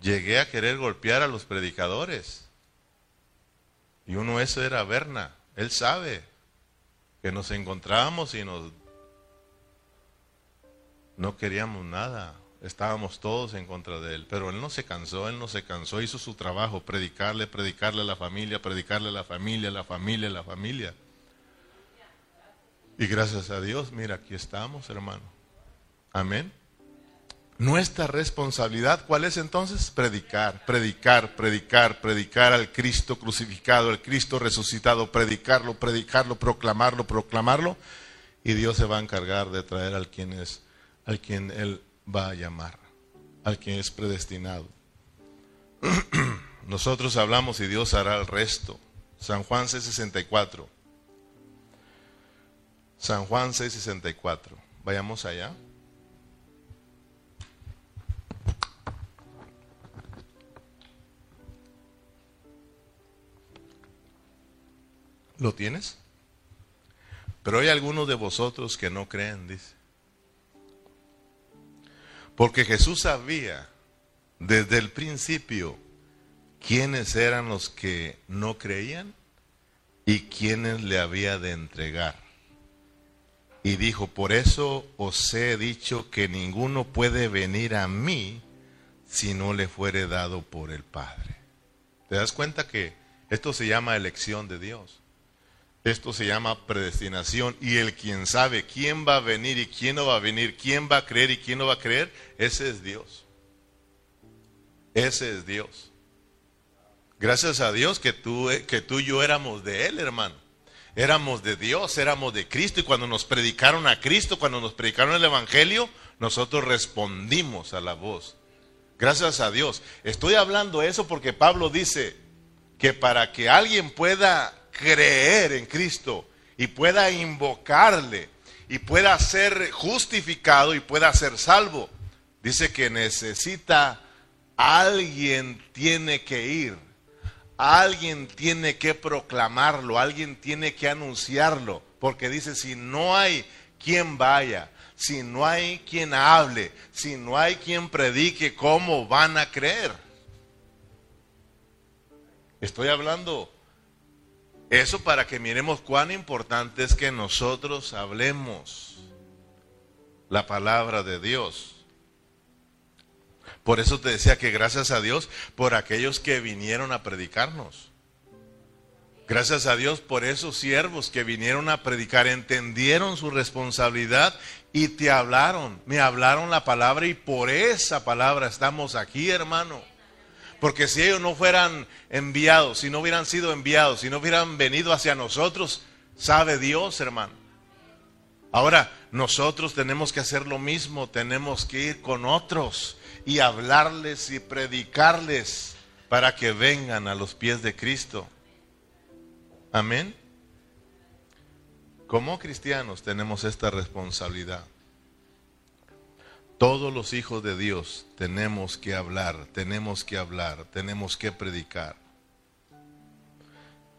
Llegué a querer golpear a los predicadores. Y uno eso era Berna. Él sabe que nos encontrábamos y nos no queríamos nada. Estábamos todos en contra de él. Pero él no se cansó, él no se cansó, hizo su trabajo, predicarle, predicarle a la familia, predicarle a la familia, a la familia, a la familia. Y gracias a Dios, mira, aquí estamos, hermano. Amén. Nuestra responsabilidad, ¿cuál es entonces? Predicar, predicar, predicar, predicar al Cristo crucificado, al Cristo resucitado, predicarlo, predicarlo, proclamarlo, proclamarlo, y Dios se va a encargar de traer al quien al quien Él va a llamar, al quien es predestinado. Nosotros hablamos y Dios hará el resto. San Juan 6:64. San Juan 6:64. Vayamos allá. ¿Lo tienes? Pero hay algunos de vosotros que no creen, dice. Porque Jesús sabía desde el principio quiénes eran los que no creían y quiénes le había de entregar. Y dijo, por eso os he dicho que ninguno puede venir a mí si no le fuere dado por el Padre. ¿Te das cuenta que esto se llama elección de Dios? Esto se llama predestinación y el quien sabe quién va a venir y quién no va a venir, quién va a creer y quién no va a creer, ese es Dios. Ese es Dios. Gracias a Dios que tú, que tú y yo éramos de Él, hermano. Éramos de Dios, éramos de Cristo y cuando nos predicaron a Cristo, cuando nos predicaron el Evangelio, nosotros respondimos a la voz. Gracias a Dios. Estoy hablando eso porque Pablo dice que para que alguien pueda creer en Cristo y pueda invocarle y pueda ser justificado y pueda ser salvo. Dice que necesita, alguien tiene que ir, alguien tiene que proclamarlo, alguien tiene que anunciarlo, porque dice, si no hay quien vaya, si no hay quien hable, si no hay quien predique, ¿cómo van a creer? Estoy hablando eso para que miremos cuán importante es que nosotros hablemos la palabra de Dios. Por eso te decía que gracias a Dios por aquellos que vinieron a predicarnos. Gracias a Dios por esos siervos que vinieron a predicar, entendieron su responsabilidad y te hablaron, me hablaron la palabra y por esa palabra estamos aquí, hermano. Porque si ellos no fueran enviados, si no hubieran sido enviados, si no hubieran venido hacia nosotros, sabe Dios, hermano. Ahora, nosotros tenemos que hacer lo mismo, tenemos que ir con otros y hablarles y predicarles para que vengan a los pies de Cristo. Amén. Como cristianos tenemos esta responsabilidad. Todos los hijos de Dios tenemos que hablar, tenemos que hablar, tenemos que predicar.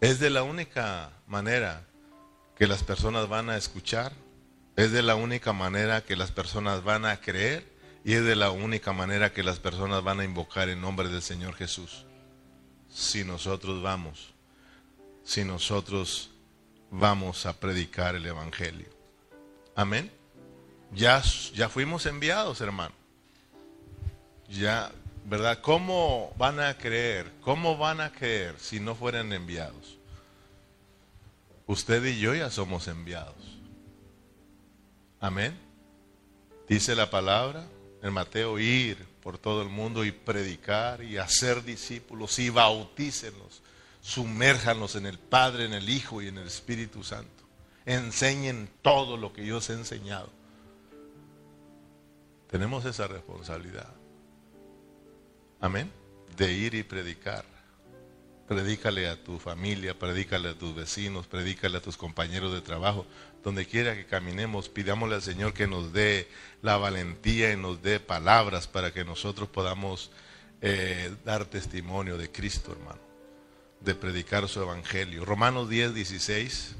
Es de la única manera que las personas van a escuchar, es de la única manera que las personas van a creer y es de la única manera que las personas van a invocar el nombre del Señor Jesús. Si nosotros vamos, si nosotros vamos a predicar el Evangelio. Amén. Ya, ya fuimos enviados, hermano. Ya, ¿verdad? ¿Cómo van a creer? ¿Cómo van a creer si no fueran enviados? Usted y yo ya somos enviados. Amén. Dice la palabra en Mateo, ir por todo el mundo y predicar y hacer discípulos y bautícenlos, sumérjanlos en el Padre, en el Hijo y en el Espíritu Santo. Enseñen todo lo que yo os he enseñado. Tenemos esa responsabilidad. Amén. De ir y predicar. Predícale a tu familia, predícale a tus vecinos, predícale a tus compañeros de trabajo. Donde quiera que caminemos, pidámosle al Señor que nos dé la valentía y nos dé palabras para que nosotros podamos eh, dar testimonio de Cristo, hermano. De predicar su evangelio. Romanos 10, 16.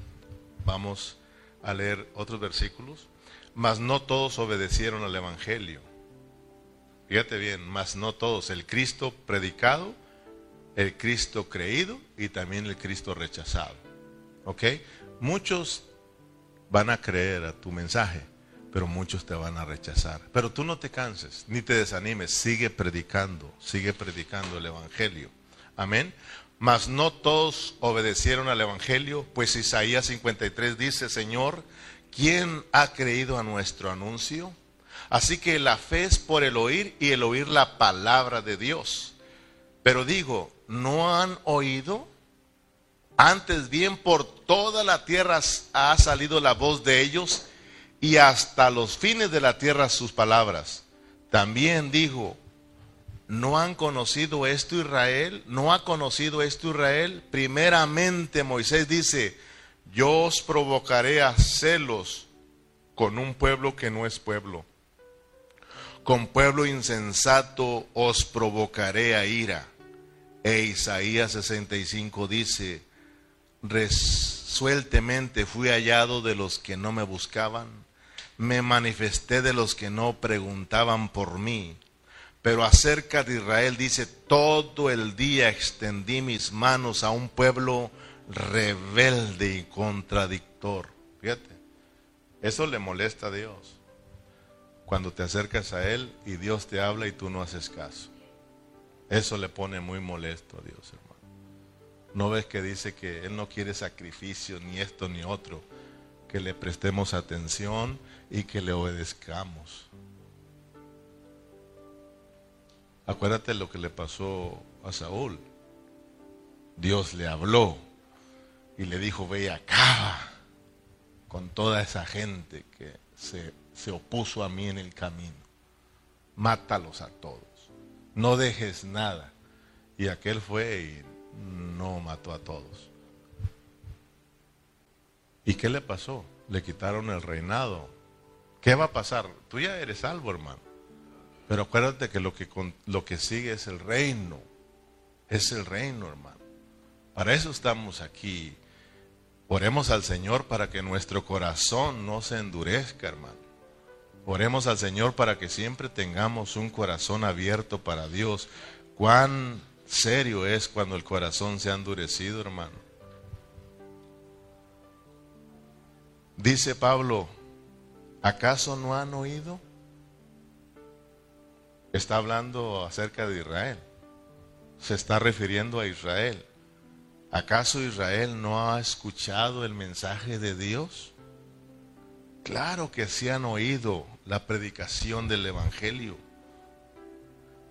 Vamos a leer otros versículos mas no todos obedecieron al Evangelio. Fíjate bien, mas no todos. El Cristo predicado, el Cristo creído y también el Cristo rechazado. ¿Ok? Muchos van a creer a tu mensaje, pero muchos te van a rechazar. Pero tú no te canses, ni te desanimes, sigue predicando, sigue predicando el Evangelio. Amén. Mas no todos obedecieron al Evangelio, pues Isaías 53 dice, Señor, ¿quién ha creído a nuestro anuncio? Así que la fe es por el oír y el oír la palabra de Dios. Pero digo, ¿no han oído? Antes bien por toda la tierra ha salido la voz de ellos y hasta los fines de la tierra sus palabras. También dijo, ¿no han conocido esto Israel? ¿No ha conocido esto Israel? Primeramente Moisés dice, yo os provocaré a celos con un pueblo que no es pueblo. Con pueblo insensato os provocaré a ira. E Isaías 65 dice, resueltamente fui hallado de los que no me buscaban, me manifesté de los que no preguntaban por mí. Pero acerca de Israel dice, todo el día extendí mis manos a un pueblo rebelde y contradictor. Fíjate, eso le molesta a Dios. Cuando te acercas a Él y Dios te habla y tú no haces caso. Eso le pone muy molesto a Dios, hermano. ¿No ves que dice que Él no quiere sacrificio, ni esto ni otro? Que le prestemos atención y que le obedezcamos. Acuérdate lo que le pasó a Saúl. Dios le habló y le dijo, ve acá con toda esa gente que se, se opuso a mí en el camino. Mátalos a todos. No dejes nada. Y aquel fue y no mató a todos. ¿Y qué le pasó? Le quitaron el reinado. ¿Qué va a pasar? Tú ya eres salvo, hermano. Pero acuérdate que lo que, lo que sigue es el reino. Es el reino, hermano. Para eso estamos aquí. Oremos al Señor para que nuestro corazón no se endurezca, hermano. Oremos al Señor para que siempre tengamos un corazón abierto para Dios. Cuán serio es cuando el corazón se ha endurecido, hermano. Dice Pablo, ¿acaso no han oído? Está hablando acerca de Israel. Se está refiriendo a Israel. ¿Acaso Israel no ha escuchado el mensaje de Dios? Claro que sí han oído la predicación del Evangelio.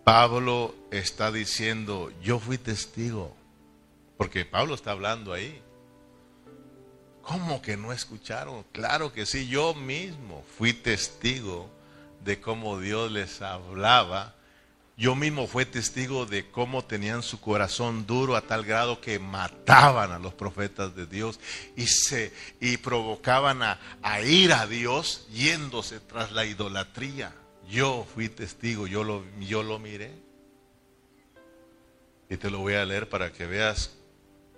Pablo está diciendo, yo fui testigo, porque Pablo está hablando ahí. ¿Cómo que no escucharon? Claro que sí, yo mismo fui testigo de cómo Dios les hablaba yo mismo fui testigo de cómo tenían su corazón duro a tal grado que mataban a los profetas de Dios y se y provocaban a, ir a Dios yéndose tras la idolatría. Yo fui testigo, yo lo, yo lo miré. Y te lo voy a leer para que veas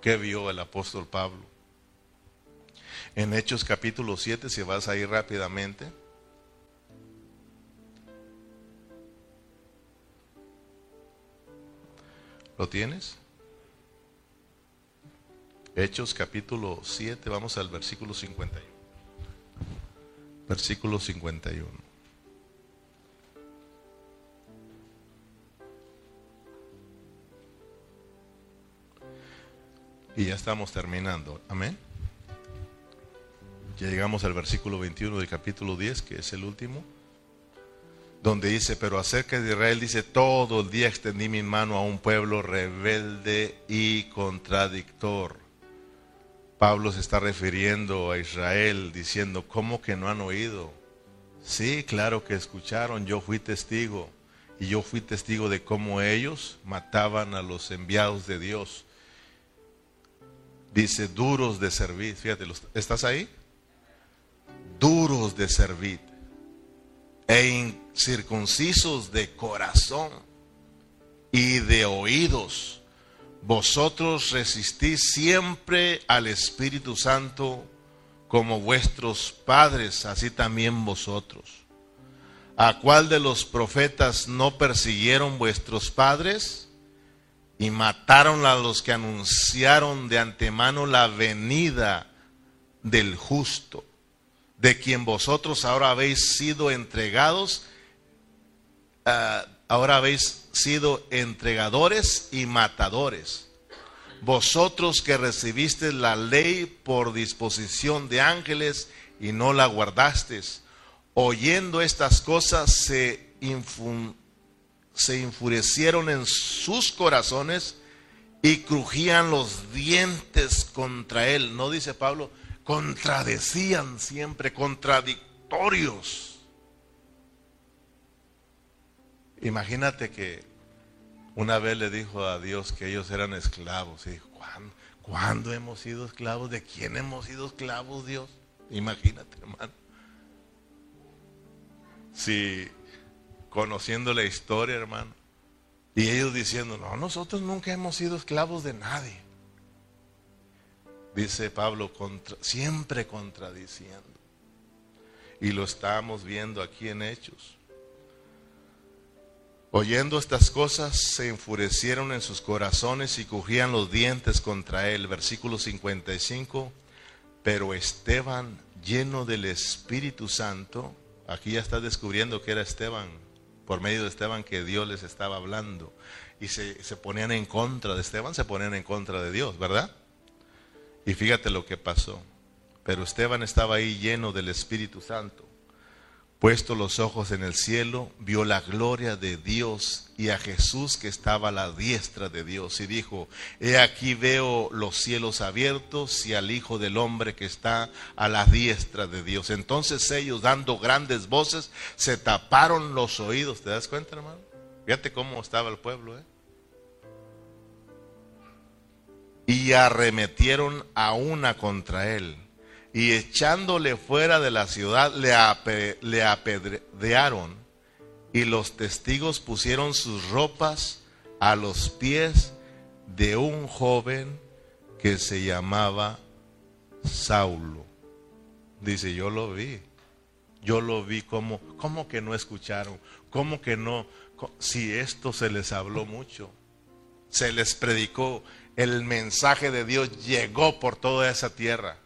qué vio el apóstol Pablo. En Hechos capítulo 7, si vas a ir rápidamente. ¿Lo tienes? Hechos capítulo 7, vamos al versículo 51. Versículo 51. Y ya estamos terminando. Amén. Ya llegamos al versículo 21 del capítulo 10, que es el último donde dice, pero acerca de Israel dice, todo el día extendí mi mano a un pueblo rebelde y contradictor. Pablo se está refiriendo a Israel diciendo, ¿cómo que no han oído? Sí, claro que escucharon, yo fui testigo. Y yo fui testigo de cómo ellos mataban a los enviados de Dios. Dice, duros de servir. Fíjate, ¿estás ahí? Duros de servir e incircuncisos de corazón y de oídos, vosotros resistís siempre al Espíritu Santo como vuestros padres, así también vosotros. ¿A cuál de los profetas no persiguieron vuestros padres? Y mataron a los que anunciaron de antemano la venida del justo de quien vosotros ahora habéis sido entregados, ah, ahora habéis sido entregadores y matadores. Vosotros que recibisteis la ley por disposición de ángeles y no la guardasteis, oyendo estas cosas, se, se enfurecieron en sus corazones y crujían los dientes contra él. No dice Pablo, contradecían siempre, contradictorios. Imagínate que una vez le dijo a Dios que ellos eran esclavos. Y dijo, ¿cuándo, ¿cuándo hemos sido esclavos? ¿De quién hemos sido esclavos, Dios? Imagínate, hermano. Si conociendo la historia, hermano, y ellos diciendo, no, nosotros nunca hemos sido esclavos de nadie. Dice Pablo, siempre contradiciendo. Y lo estamos viendo aquí en Hechos. Oyendo estas cosas, se enfurecieron en sus corazones y cogían los dientes contra él. Versículo 55. Pero Esteban, lleno del Espíritu Santo, aquí ya está descubriendo que era Esteban, por medio de Esteban que Dios les estaba hablando. Y se, se ponían en contra de Esteban, se ponían en contra de Dios, ¿verdad? Y fíjate lo que pasó. Pero Esteban estaba ahí lleno del Espíritu Santo. Puesto los ojos en el cielo, vio la gloria de Dios y a Jesús que estaba a la diestra de Dios y dijo, he aquí veo los cielos abiertos y al Hijo del Hombre que está a la diestra de Dios. Entonces ellos, dando grandes voces, se taparon los oídos. ¿Te das cuenta, hermano? Fíjate cómo estaba el pueblo, ¿eh? Y arremetieron a una contra él y echándole fuera de la ciudad le, apedrearon y los testigos pusieron sus ropas a los pies de un joven que se llamaba Saulo. Dice, yo lo vi, yo lo vi como, ¿cómo que no escucharon? ¿Cómo que no? Si esto se les habló mucho, se les predicó, el mensaje de Dios llegó por toda esa tierra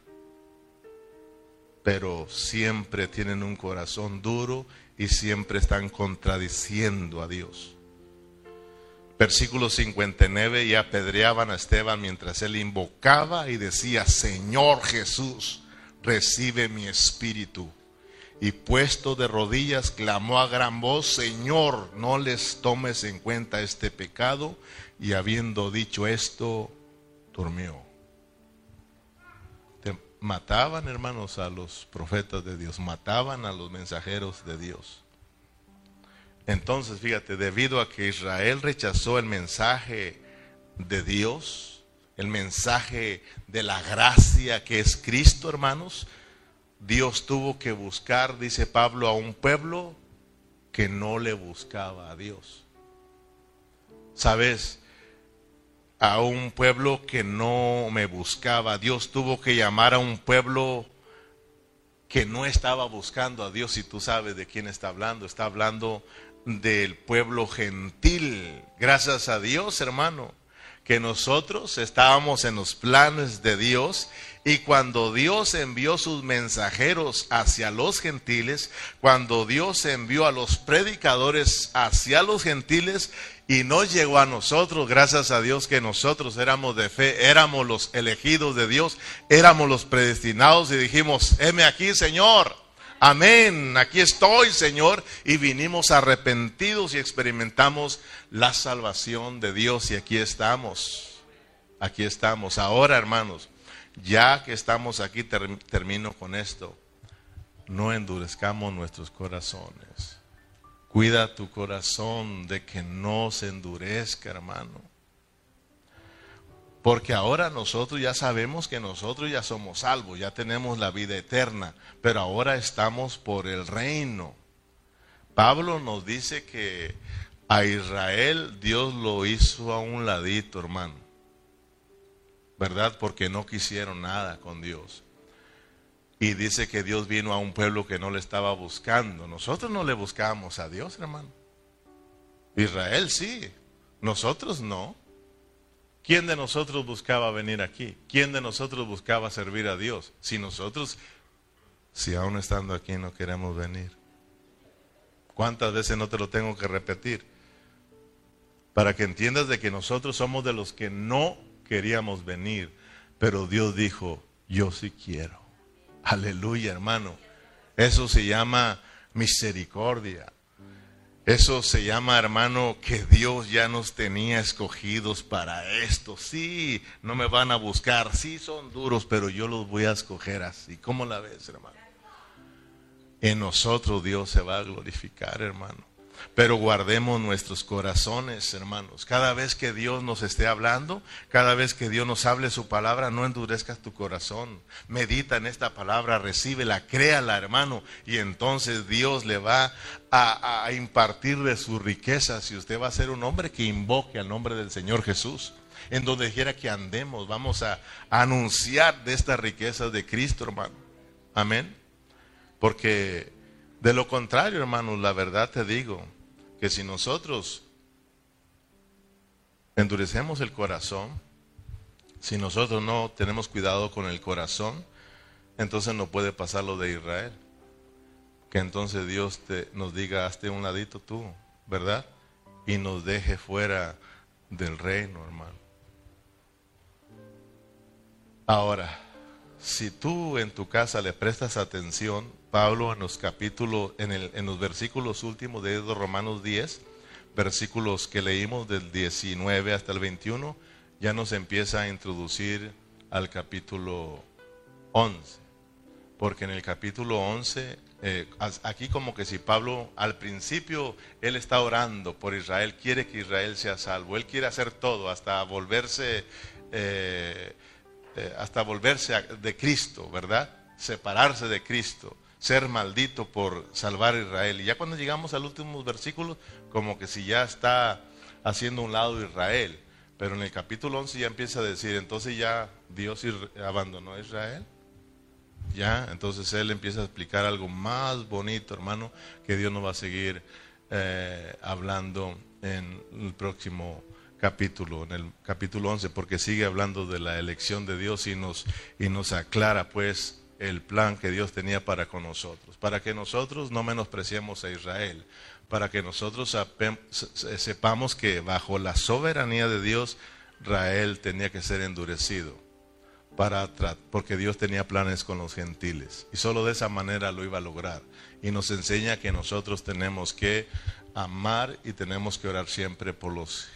pero siempre tienen un corazón duro y siempre están contradiciendo a Dios. Versículo 59, y apedreaban a Esteban mientras él invocaba y decía, Señor Jesús, recibe mi espíritu. Y puesto de rodillas, clamó a gran voz, Señor, no les tomes en cuenta este pecado. Y habiendo dicho esto, durmió mataban, hermanos, a los profetas de Dios, mataban a los mensajeros de Dios. Entonces, fíjate, debido a que Israel rechazó el mensaje de Dios, el mensaje de la gracia que es Cristo, hermanos, Dios tuvo que buscar, dice Pablo, a un pueblo que no le buscaba a Dios. ¿Sabes? A un pueblo que no me buscaba. Dios tuvo que llamar a un pueblo que no estaba buscando a Dios. Y tú sabes de quién está hablando. Está hablando del pueblo gentil. Gracias a Dios, hermano, que nosotros estábamos en los planes de Dios y cuando Dios envió sus mensajeros hacia los gentiles, cuando Dios envió a los predicadores hacia los gentiles, y no llegó a nosotros, gracias a Dios que nosotros éramos de fe, éramos los elegidos de Dios, éramos los predestinados y dijimos, heme aquí Señor, amén, aquí estoy Señor, y vinimos arrepentidos y experimentamos la salvación de Dios y aquí estamos, aquí estamos. Ahora hermanos, ya que estamos aquí, termino con esto, no endurezcamos nuestros corazones. Cuida tu corazón de que no se endurezca, hermano. Porque ahora nosotros ya sabemos que nosotros ya somos salvos, ya tenemos la vida eterna, pero ahora estamos por el reino. Pablo nos dice que a Israel Dios lo hizo a un ladito, hermano. ¿Verdad? Porque no quisieron nada con Dios. Y dice que Dios vino a un pueblo que no le estaba buscando. Nosotros no le buscábamos a Dios, hermano. Israel sí, nosotros no. ¿Quién de nosotros buscaba venir aquí? ¿Quién de nosotros buscaba servir a Dios? Si nosotros, si aún estando aquí no queremos venir. ¿Cuántas veces no te lo tengo que repetir? Para que entiendas de que nosotros somos de los que no queríamos venir, pero Dios dijo, yo sí quiero. Aleluya, hermano. Eso se llama misericordia. Eso se llama, hermano, que Dios ya nos tenía escogidos para esto. Sí, no me van a buscar, sí son duros, pero yo los voy a escoger así. ¿Cómo la ves, hermano? En nosotros Dios se va a glorificar, hermano. Pero guardemos nuestros corazones, hermanos. Cada vez que Dios nos esté hablando, cada vez que Dios nos hable su palabra, no endurezcas tu corazón. Medita en esta palabra, recíbela, créala, hermano. Y entonces Dios le va a, a impartir de su riqueza. Si usted va a ser un hombre que invoque al nombre del Señor Jesús. En donde quiera que andemos, vamos a anunciar de estas riquezas de Cristo, hermano. Amén. Porque de lo contrario, hermanos, la verdad te digo, que si nosotros endurecemos el corazón, si nosotros no tenemos cuidado con el corazón, entonces no puede pasar lo de Israel. Que entonces Dios te, nos diga, hazte un ladito tú, ¿verdad? Y nos deje fuera del reino, hermano. Ahora, si tú en tu casa le prestas atención, Pablo en los capítulos, en, el, en los versículos últimos de Romanos 10, versículos que leímos del 19 hasta el 21, ya nos empieza a introducir al capítulo 11. Porque en el capítulo 11, eh, aquí como que si Pablo al principio él está orando por Israel, quiere que Israel sea salvo, él quiere hacer todo hasta volverse, eh, eh, hasta volverse de Cristo, ¿verdad? Separarse de Cristo ser maldito por salvar a Israel. Y ya cuando llegamos al último versículo, como que si ya está haciendo un lado Israel. Pero en el capítulo 11 ya empieza a decir, entonces ya Dios abandonó a Israel. Ya, entonces él empieza a explicar algo más bonito, hermano, que Dios nos va a seguir eh, hablando en el próximo capítulo, en el capítulo 11, porque sigue hablando de la elección de Dios y nos, y nos aclara pues el plan que Dios tenía para con nosotros, para que nosotros no menospreciemos a Israel, para que nosotros sepamos que bajo la soberanía de Dios, Israel tenía que ser endurecido, para, porque Dios tenía planes con los gentiles, y solo de esa manera lo iba a lograr. Y nos enseña que nosotros tenemos que amar y tenemos que orar siempre por los,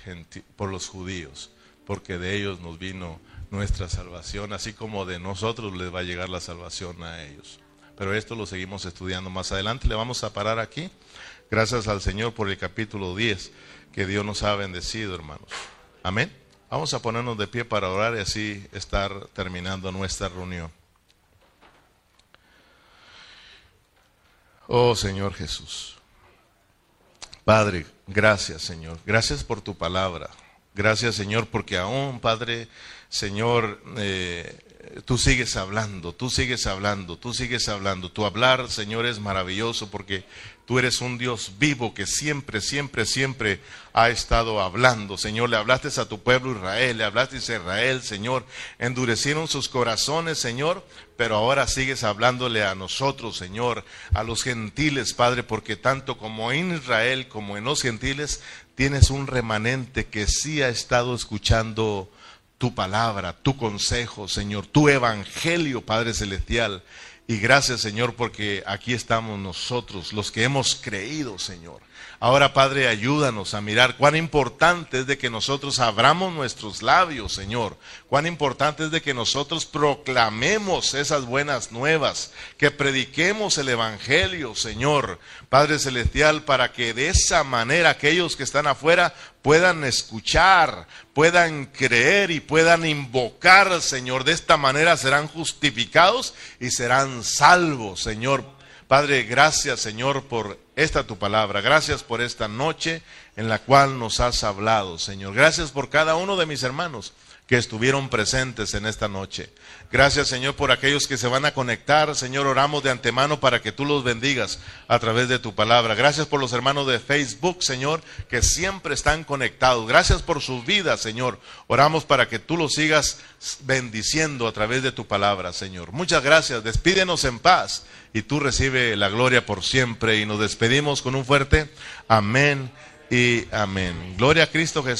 por los judíos, porque de ellos nos vino nuestra salvación, así como de nosotros les va a llegar la salvación a ellos. Pero esto lo seguimos estudiando más adelante. Le vamos a parar aquí. Gracias al Señor por el capítulo 10, que Dios nos ha bendecido, hermanos. Amén. Vamos a ponernos de pie para orar y así estar terminando nuestra reunión. Oh Señor Jesús. Padre, gracias Señor. Gracias por tu palabra. Gracias Señor porque aún, Padre, Señor, eh, tú sigues hablando, tú sigues hablando, tú sigues hablando. Tu hablar, Señor, es maravilloso porque tú eres un Dios vivo que siempre, siempre, siempre ha estado hablando. Señor, le hablaste a tu pueblo Israel, le hablaste a Israel, Señor. Endurecieron sus corazones, Señor, pero ahora sigues hablándole a nosotros, Señor, a los gentiles, Padre, porque tanto como en Israel como en los gentiles tienes un remanente que sí ha estado escuchando tu palabra, tu consejo, Señor, tu evangelio, Padre Celestial. Y gracias, Señor, porque aquí estamos nosotros, los que hemos creído, Señor. Ahora, Padre, ayúdanos a mirar cuán importante es de que nosotros abramos nuestros labios, Señor. Cuán importante es de que nosotros proclamemos esas buenas nuevas, que prediquemos el Evangelio, Señor. Padre Celestial, para que de esa manera aquellos que están afuera puedan escuchar, puedan creer y puedan invocar, Señor. De esta manera serán justificados y serán salvos, Señor. Padre, gracias, Señor, por esta tu palabra. Gracias por esta noche en la cual nos has hablado, Señor. Gracias por cada uno de mis hermanos que estuvieron presentes en esta noche. Gracias, Señor, por aquellos que se van a conectar. Señor, oramos de antemano para que tú los bendigas a través de tu palabra. Gracias por los hermanos de Facebook, Señor, que siempre están conectados. Gracias por sus vidas, Señor. Oramos para que tú los sigas bendiciendo a través de tu palabra, Señor. Muchas gracias. Despídenos en paz y tú recibe la gloria por siempre. Y nos despedimos con un fuerte amén y amén. Gloria a Cristo Jesús.